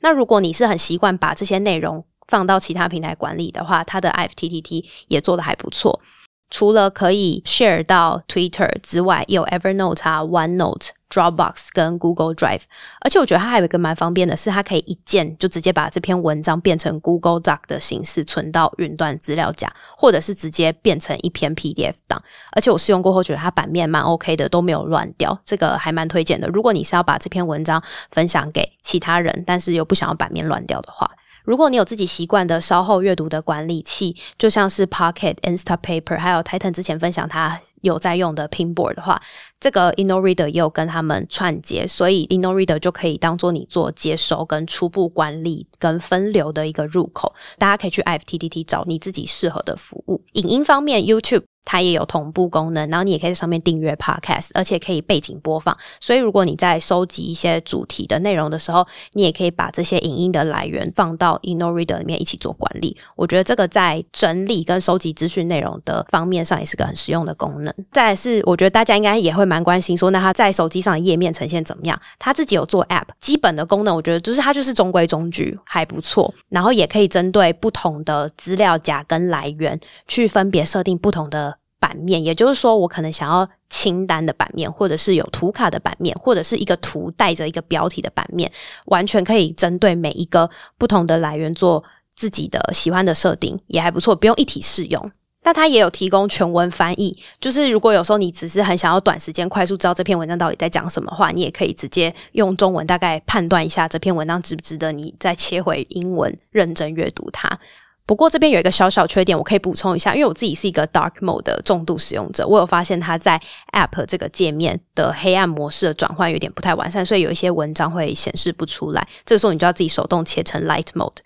那如果你是很习惯把这些内容，放到其他平台管理的话，它的 IFTTT 也做的还不错。除了可以 share 到 Twitter 之外，也有 Evernote 啊、OneNote、Dropbox 跟 Google Drive。而且我觉得它还有一个蛮方便的，是它可以一键就直接把这篇文章变成 Google Doc 的形式存到云端资料夹，或者是直接变成一篇 PDF 档。而且我试用过后，觉得它版面蛮 OK 的，都没有乱掉。这个还蛮推荐的。如果你是要把这篇文章分享给其他人，但是又不想要版面乱掉的话。如果你有自己习惯的稍后阅读的管理器，就像是 Pocket、Instapaper，还有 Titan 之前分享他有在用的 Pinboard 的话，这个 InnoReader 也有跟他们串接，所以 InnoReader 就可以当做你做接收、跟初步管理、跟分流的一个入口。大家可以去 IFTTT 找你自己适合的服务。影音方面，YouTube。它也有同步功能，然后你也可以在上面订阅 Podcast，而且可以背景播放。所以如果你在收集一些主题的内容的时候，你也可以把这些影音的来源放到 InnoReader 里面一起做管理。我觉得这个在整理跟收集资讯内容的方面上也是个很实用的功能。再是，我觉得大家应该也会蛮关心，说那它在手机上的页面呈现怎么样？它自己有做 App，基本的功能我觉得就是它就是中规中矩，还不错。然后也可以针对不同的资料夹跟来源去分别设定不同的。版面，也就是说，我可能想要清单的版面，或者是有图卡的版面，或者是一个图带着一个标题的版面，完全可以针对每一个不同的来源做自己的喜欢的设定，也还不错，不用一体适用。那它也有提供全文翻译，就是如果有时候你只是很想要短时间快速知道这篇文章到底在讲什么话，你也可以直接用中文大概判断一下这篇文章值不值得你再切回英文认真阅读它。不过这边有一个小小缺点，我可以补充一下，因为我自己是一个 Dark Mode 的重度使用者，我有发现它在 App 这个界面的黑暗模式的转换有点不太完善，所以有一些文章会显示不出来。这个时候你就要自己手动切成 Light Mode。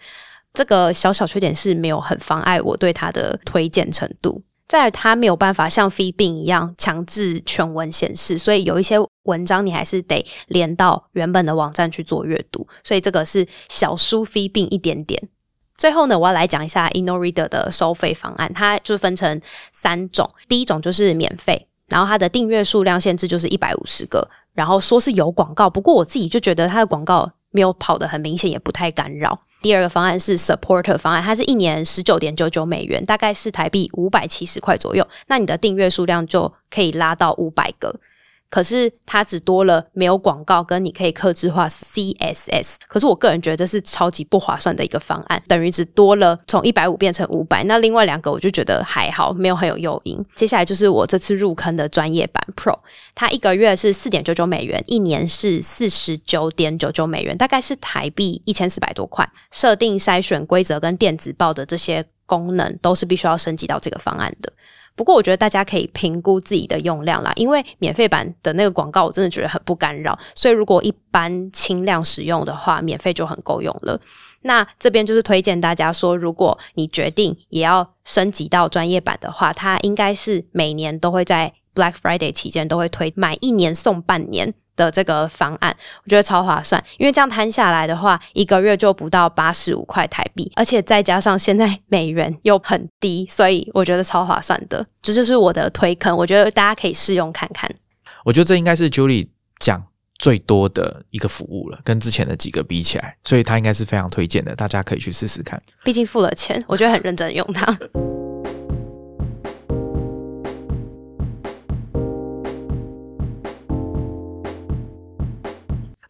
这个小小缺点是没有很妨碍我对它的推荐程度。在它没有办法像 Feeding 一样强制全文显示，所以有一些文章你还是得连到原本的网站去做阅读，所以这个是小输 Feeding 一点点。最后呢，我要来讲一下 InnoReader 的收费方案，它就分成三种。第一种就是免费，然后它的订阅数量限制就是一百五十个，然后说是有广告，不过我自己就觉得它的广告没有跑得很明显，也不太干扰。第二个方案是 Supporter 方案，它是一年十九点九九美元，大概是台币五百七十块左右，那你的订阅数量就可以拉到五百个。可是它只多了没有广告，跟你可以克制化 CSS。可是我个人觉得这是超级不划算的一个方案，等于只多了从一百五变成五百。那另外两个我就觉得还好，没有很有诱因。接下来就是我这次入坑的专业版 Pro，它一个月是四点九九美元，一年是四十九点九九美元，大概是台币一千四百多块。设定、筛选规则跟电子报的这些功能都是必须要升级到这个方案的。不过我觉得大家可以评估自己的用量啦，因为免费版的那个广告我真的觉得很不干扰，所以如果一般轻量使用的话，免费就很够用了。那这边就是推荐大家说，如果你决定也要升级到专业版的话，它应该是每年都会在 Black Friday 期间都会推买一年送半年。的这个方案，我觉得超划算，因为这样摊下来的话，一个月就不到八十五块台币，而且再加上现在美元又很低，所以我觉得超划算的。这就是我的推坑，我觉得大家可以试用看看。我觉得这应该是 Julie 讲最多的一个服务了，跟之前的几个比起来，所以它应该是非常推荐的，大家可以去试试看。毕竟付了钱，我觉得很认真用它。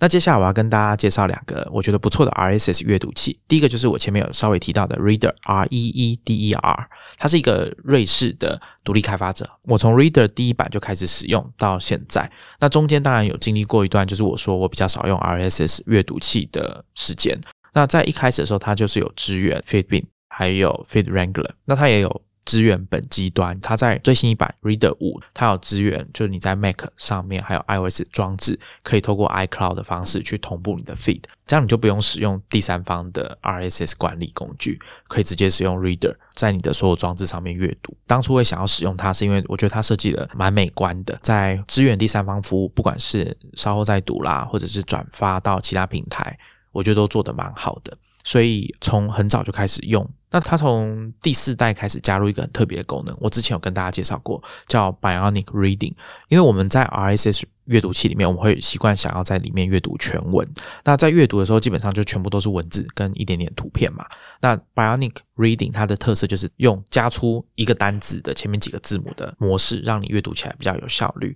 那接下来我要跟大家介绍两个我觉得不错的 RSS 阅读器。第一个就是我前面有稍微提到的 Reader R E E D E R，它是一个瑞士的独立开发者。我从 Reader 第一版就开始使用到现在，那中间当然有经历过一段，就是我说我比较少用 RSS 阅读器的时间。那在一开始的时候，它就是有支援 Feedbin，还有 Feed Wrangler，那它也有。支援本机端，它在最新一版 Reader 五，它有支援，就是你在 Mac 上面还有 iOS 装置，可以透过 iCloud 的方式去同步你的 Feed，这样你就不用使用第三方的 RSS 管理工具，可以直接使用 Reader 在你的所有装置上面阅读。当初会想要使用它，是因为我觉得它设计的蛮美观的，在支援第三方服务，不管是稍后再读啦，或者是转发到其他平台，我觉得都做得蛮好的。所以从很早就开始用，那它从第四代开始加入一个很特别的功能，我之前有跟大家介绍过，叫 Bionic Reading。因为我们在 RSS 阅读器里面，我们会习惯想要在里面阅读全文。那在阅读的时候，基本上就全部都是文字跟一点点图片嘛。那 Bionic Reading 它的特色就是用加出一个单字的前面几个字母的模式，让你阅读起来比较有效率。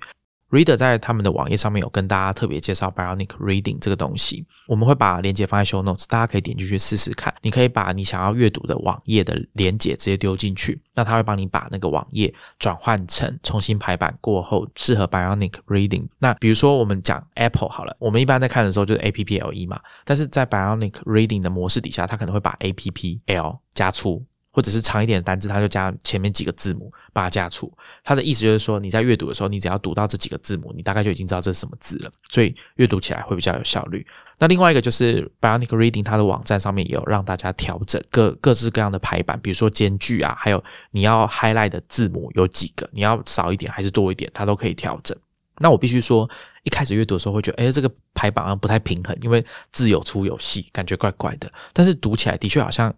Reader 在他们的网页上面有跟大家特别介绍 Bionic Reading 这个东西，我们会把链接放在 Show Notes，大家可以点进去试试看。你可以把你想要阅读的网页的链接直接丢进去，那它会帮你把那个网页转换成重新排版过后适合 Bionic Reading。那比如说我们讲 Apple 好了，我们一般在看的时候就是 A P P L E 嘛，但是在 Bionic Reading 的模式底下，它可能会把 A P P L 加粗。或者是长一点的单字，它就加前面几个字母，把它加粗。它的意思就是说，你在阅读的时候，你只要读到这几个字母，你大概就已经知道这是什么字了，所以阅读起来会比较有效率。那另外一个就是 Bionic Reading，它的网站上面也有让大家调整各各式各样的排版，比如说间距啊，还有你要 highlight 的字母有几个，你要少一点还是多一点，它都可以调整。那我必须说，一开始阅读的时候会觉得，哎，这个排版好像不太平衡，因为字有粗有细，感觉怪怪的。但是读起来的确好像。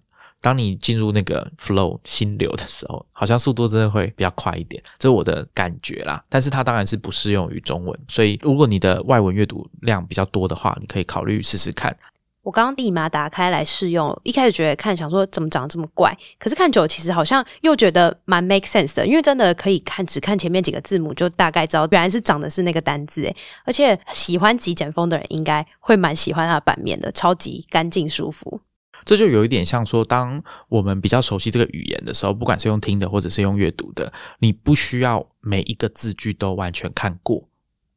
当你进入那个 flow 心流的时候，好像速度真的会比较快一点，这是我的感觉啦。但是它当然是不适用于中文，所以如果你的外文阅读量比较多的话，你可以考虑试试看。我刚刚立马打开来试用，一开始觉得看想说怎么长得这么怪，可是看久其实好像又觉得蛮 make sense 的，因为真的可以看只看前面几个字母就大概知道原来是长的是那个单字诶，而且喜欢极简风的人应该会蛮喜欢它的版面的，超级干净舒服。这就有一点像说，当我们比较熟悉这个语言的时候，不管是用听的或者是用阅读的，你不需要每一个字句都完全看过、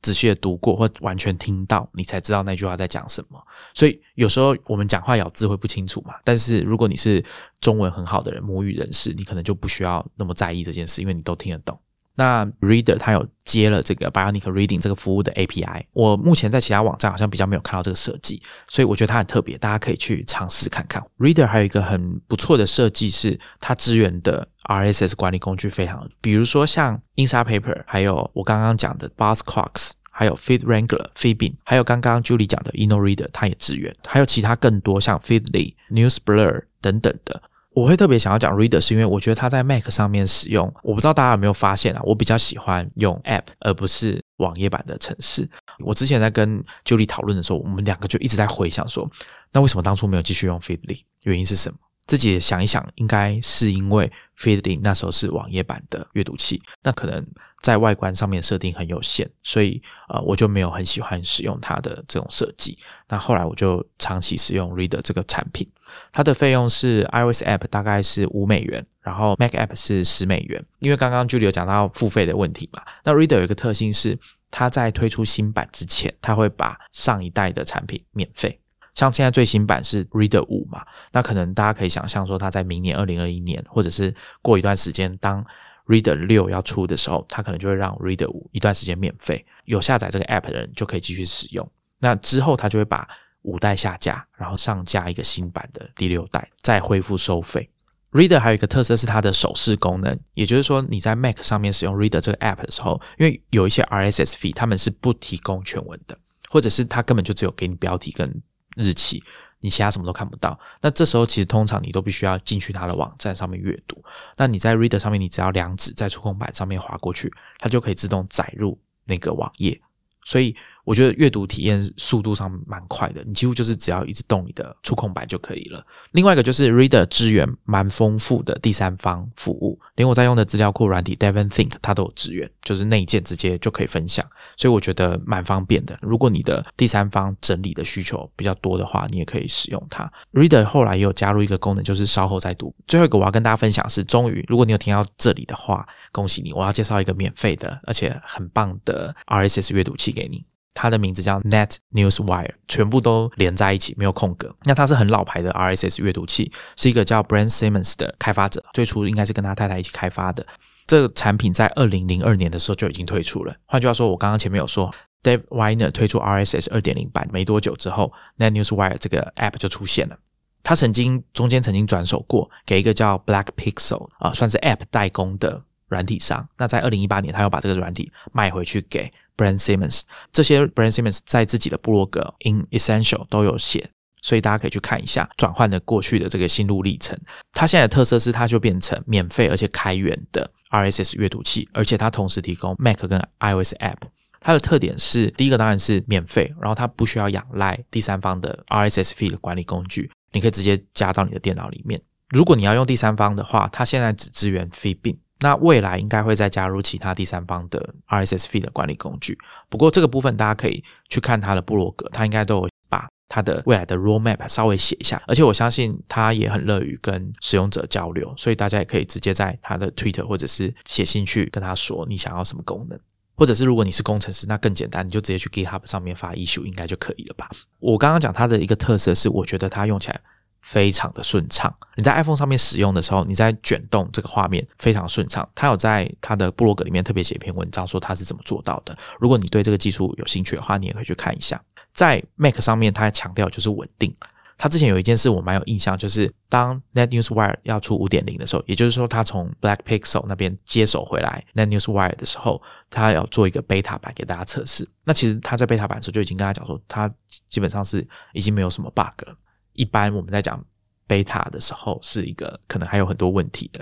仔细的读过或完全听到，你才知道那句话在讲什么。所以有时候我们讲话咬字会不清楚嘛，但是如果你是中文很好的人、母语人士，你可能就不需要那么在意这件事，因为你都听得懂。那 Reader 它有接了这个 Bionic Reading 这个服务的 API，我目前在其他网站好像比较没有看到这个设计，所以我觉得它很特别，大家可以去尝试看看。Reader 还有一个很不错的设计是，它支援的 RSS 管理工具非常，比如说像 Inside Paper，还有我刚刚讲的 Buzzcocks，还有 Feed Wrangler、Feedbin，还有刚刚 Julie 讲的 InnoReader，它也支援，还有其他更多像 Feedly、NewsBlur 等等的。我会特别想要讲 Reader，是因为我觉得它在 Mac 上面使用，我不知道大家有没有发现啊？我比较喜欢用 App 而不是网页版的程式。我之前在跟 Julie 讨论的时候，我们两个就一直在回想说，那为什么当初没有继续用 Feedly？原因是什么？自己想一想，应该是因为 Feedly 那时候是网页版的阅读器，那可能在外观上面设定很有限，所以呃，我就没有很喜欢使用它的这种设计。那后来我就长期使用 Reader 这个产品。它的费用是 iOS App 大概是五美元，然后 Mac App 是十美元。因为刚刚 Julie 有讲到付费的问题嘛，那 Reader 有一个特性是，它在推出新版之前，它会把上一代的产品免费。像现在最新版是 Reader 五嘛，那可能大家可以想象说，它在明年二零二一年，或者是过一段时间，当 Reader 六要出的时候，它可能就会让 Reader 五一段时间免费，有下载这个 App 的人就可以继续使用。那之后，它就会把五代下架，然后上架一个新版的第六代，再恢复收费。Reader 还有一个特色是它的手势功能，也就是说你在 Mac 上面使用 Reader 这个 App 的时候，因为有一些 RSS feed 他们是不提供全文的，或者是它根本就只有给你标题跟日期，你其他什么都看不到。那这时候其实通常你都必须要进去它的网站上面阅读。那你在 Reader 上面，你只要两指在触控板上面划过去，它就可以自动载入那个网页。所以我觉得阅读体验速度上蛮快的，你几乎就是只要一直动你的触控板就可以了。另外一个就是 Reader 支援蛮丰富的第三方服务，连我在用的资料库软体 Devon Think 它都有支援，就是内建直接就可以分享，所以我觉得蛮方便的。如果你的第三方整理的需求比较多的话，你也可以使用它。Reader 后来也有加入一个功能，就是稍后再读。最后一个我要跟大家分享是，终于如果你有听到这里的话，恭喜你！我要介绍一个免费的而且很棒的 RSS 阅读器给你。它的名字叫 Net News Wire，全部都连在一起，没有空格。那它是很老牌的 RSS 阅读器，是一个叫 Brent Simmons 的开发者，最初应该是跟他太太一起开发的。这个产品在二零零二年的时候就已经推出了。换句话说，我刚刚前面有说，Dave Weiner 推出 RSS 二点零版没多久之后，Net News Wire 这个 App 就出现了。他曾经中间曾经转手过给一个叫 Black Pixel 啊，算是 App 代工的软体商。那在二零一八年，他又把这个软体卖回去给。Brand Simmons 这些 Brand Simmons 在自己的部落格 In Essential 都有写，所以大家可以去看一下转换的过去的这个心路历程。它现在的特色是，它就变成免费而且开源的 RSS 阅读器，而且它同时提供 Mac 跟 iOS App。它的特点是，第一个当然是免费，然后它不需要仰赖第三方的 RSS feed 管理工具，你可以直接加到你的电脑里面。如果你要用第三方的话，它现在只支援 Feedbin。那未来应该会再加入其他第三方的 RSS feed 的管理工具。不过这个部分大家可以去看他的部落格，他应该都有把他的未来的 roadmap 稍微写一下。而且我相信他也很乐于跟使用者交流，所以大家也可以直接在他的 Twitter 或者是写信去跟他说你想要什么功能，或者是如果你是工程师，那更简单，你就直接去 GitHub 上面发 issue 应该就可以了吧。我刚刚讲它的一个特色是，我觉得它用起来。非常的顺畅，你在 iPhone 上面使用的时候，你在卷动这个画面非常顺畅。他有在他的部落格里面特别写一篇文章，说他是怎么做到的。如果你对这个技术有兴趣的话，你也可以去看一下。在 Mac 上面，他强调就是稳定。他之前有一件事我蛮有印象，就是当 Net News Wire 要出五点零的时候，也就是说他从 Black Pixel 那边接手回来 Net News Wire 的时候，他要做一个 beta 版给大家测试。那其实他在 beta 版的时候就已经跟他讲说，他基本上是已经没有什么 bug 了。一般我们在讲贝塔的时候，是一个可能还有很多问题的。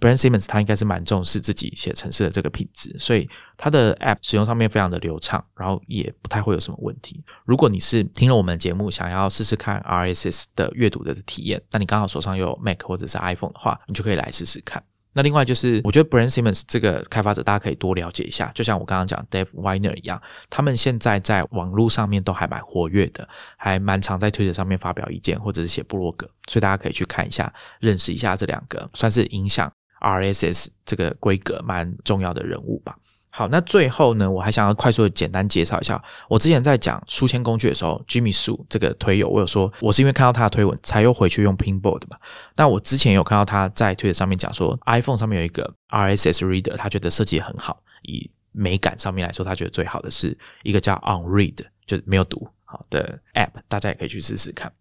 Brand Simmons 他应该是蛮重视自己写程式的这个品质，所以他的 App 使用上面非常的流畅，然后也不太会有什么问题。如果你是听了我们的节目，想要试试看 RSS 的阅读的体验，那你刚好手上有 Mac 或者是 iPhone 的话，你就可以来试试看。那另外就是，我觉得 Brand Simmons 这个开发者大家可以多了解一下，就像我刚刚讲 Dave Weiner 一样，他们现在在网络上面都还蛮活跃的，还蛮常在推特上面发表意见或者是写部落格，所以大家可以去看一下，认识一下这两个算是影响 RSS 这个规格蛮重要的人物吧。好，那最后呢，我还想要快速的简单介绍一下，我之前在讲书签工具的时候，Jimmy Su 这个推友，我有说我是因为看到他的推文才又回去用 Pinboard 嘛。那我之前有看到他在推特上面讲说，iPhone 上面有一个 RSS Reader，他觉得设计很好，以美感上面来说，他觉得最好的是一个叫 OnRead，就没有读好的 App，大家也可以去试试看。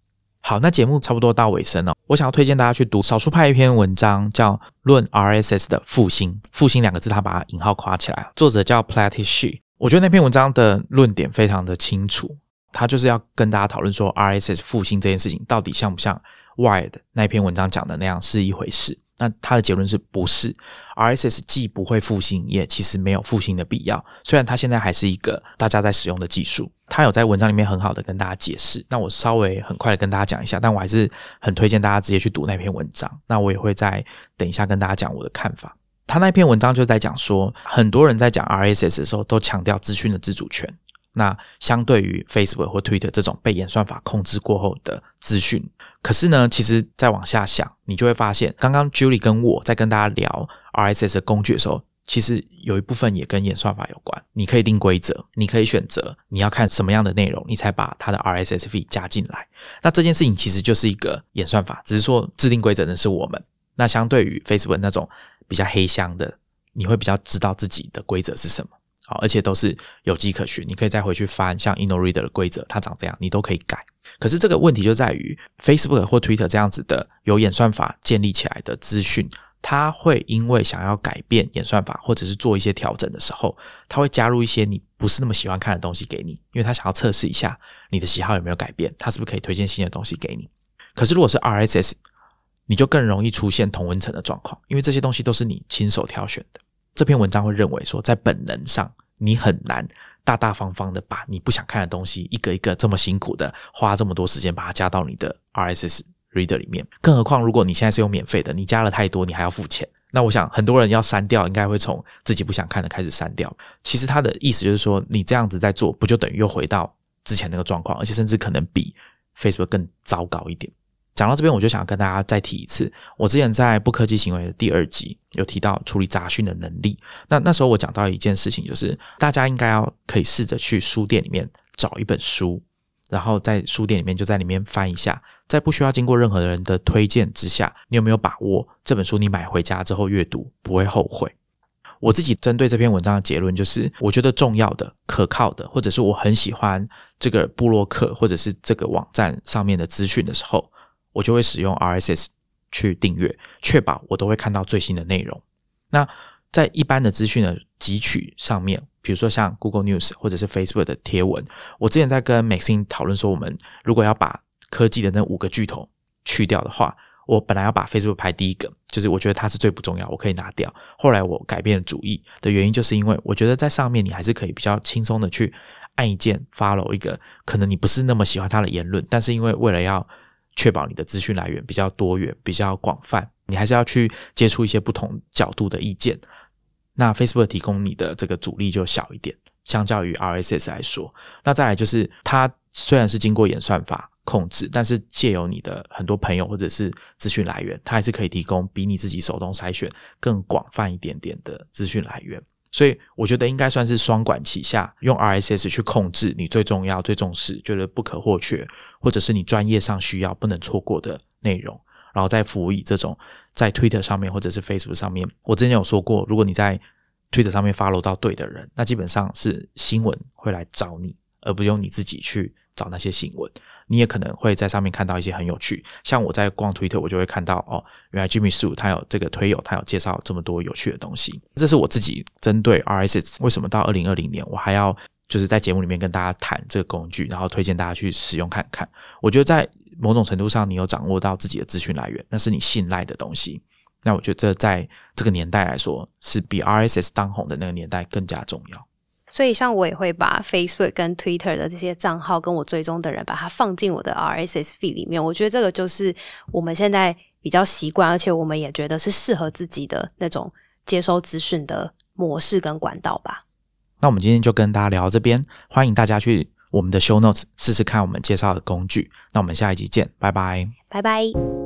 好，那节目差不多到尾声了。我想要推荐大家去读少数派一篇文章，叫《论 RSS 的复兴》。复兴两个字，他把引号夸起来。作者叫 Platish，我觉得那篇文章的论点非常的清楚，他就是要跟大家讨论说，RSS 复兴这件事情到底像不像 Wired 那篇文章讲的那样是一回事。那他的结论是不是 RSS 既不会复兴，也其实没有复兴的必要。虽然它现在还是一个大家在使用的技术，他有在文章里面很好的跟大家解释。那我稍微很快的跟大家讲一下，但我还是很推荐大家直接去读那篇文章。那我也会在等一下跟大家讲我的看法。他那篇文章就在讲说，很多人在讲 RSS 的时候都强调资讯的自主权。那相对于 Facebook 或 Twitter 这种被演算法控制过后的资讯，可是呢，其实再往下想，你就会发现，刚刚 Julie 跟我在跟大家聊 RSS 的工具的时候，其实有一部分也跟演算法有关。你可以定规则，你可以选择你要看什么样的内容，你才把它的 RSS f 加进来。那这件事情其实就是一个演算法，只是说制定规则的是我们。那相对于 Facebook 那种比较黑箱的，你会比较知道自己的规则是什么。好，而且都是有迹可循，你可以再回去翻像 InnoReader 的规则，它长这样，你都可以改。可是这个问题就在于 Facebook 或 Twitter 这样子的有演算法建立起来的资讯，它会因为想要改变演算法或者是做一些调整的时候，它会加入一些你不是那么喜欢看的东西给你，因为它想要测试一下你的喜好有没有改变，它是不是可以推荐新的东西给你。可是如果是 RSS，你就更容易出现同温层的状况，因为这些东西都是你亲手挑选的。这篇文章会认为说，在本能上，你很难大大方方的把你不想看的东西，一个一个这么辛苦的花这么多时间把它加到你的 RSS Reader 里面。更何况，如果你现在是用免费的，你加了太多，你还要付钱。那我想，很多人要删掉，应该会从自己不想看的开始删掉。其实他的意思就是说，你这样子在做，不就等于又回到之前那个状况，而且甚至可能比 Facebook 更糟糕一点。讲到这边，我就想跟大家再提一次，我之前在不科技行为的第二集有提到处理杂讯的能力。那那时候我讲到一件事情，就是大家应该要可以试着去书店里面找一本书，然后在书店里面就在里面翻一下，在不需要经过任何人的推荐之下，你有没有把握这本书你买回家之后阅读不会后悔？我自己针对这篇文章的结论就是，我觉得重要的、可靠的，或者是我很喜欢这个布洛克或者是这个网站上面的资讯的时候。我就会使用 RSS 去订阅，确保我都会看到最新的内容。那在一般的资讯的汲取上面，比如说像 Google News 或者是 Facebook 的贴文，我之前在跟 Maxine 讨论说，我们如果要把科技的那五个巨头去掉的话，我本来要把 Facebook 排第一个，就是我觉得它是最不重要，我可以拿掉。后来我改变主意的原因，就是因为我觉得在上面你还是可以比较轻松的去按一键 follow 一个可能你不是那么喜欢他的言论，但是因为为了要确保你的资讯来源比较多元、比较广泛，你还是要去接触一些不同角度的意见。那 Facebook 提供你的这个阻力就小一点，相较于 RSS 来说。那再来就是，它虽然是经过演算法控制，但是借由你的很多朋友或者是资讯来源，它还是可以提供比你自己手动筛选更广泛一点点的资讯来源。所以我觉得应该算是双管齐下，用 RSS 去控制你最重要、最重视、觉得不可或缺，或者是你专业上需要不能错过的内容，然后再辅以这种在 Twitter 上面或者是 Facebook 上面。我之前有说过，如果你在 Twitter 上面 follow 到对的人，那基本上是新闻会来找你，而不用你自己去找那些新闻。你也可能会在上面看到一些很有趣，像我在逛推特，我就会看到哦，原来 Jimmy Su 他有这个推友，他有介绍这么多有趣的东西。这是我自己针对 RSS 为什么到二零二零年我还要就是在节目里面跟大家谈这个工具，然后推荐大家去使用看看。我觉得在某种程度上，你有掌握到自己的资讯来源，那是你信赖的东西。那我觉得在这个年代来说，是比 RSS 当红的那个年代更加重要。所以，像我也会把 Facebook 跟 Twitter 的这些账号跟我追踪的人，把它放进我的 RSS feed 里面。我觉得这个就是我们现在比较习惯，而且我们也觉得是适合自己的那种接收资讯的模式跟管道吧。那我们今天就跟大家聊到这边，欢迎大家去我们的 show notes 试试看我们介绍的工具。那我们下一集见，拜拜。拜拜。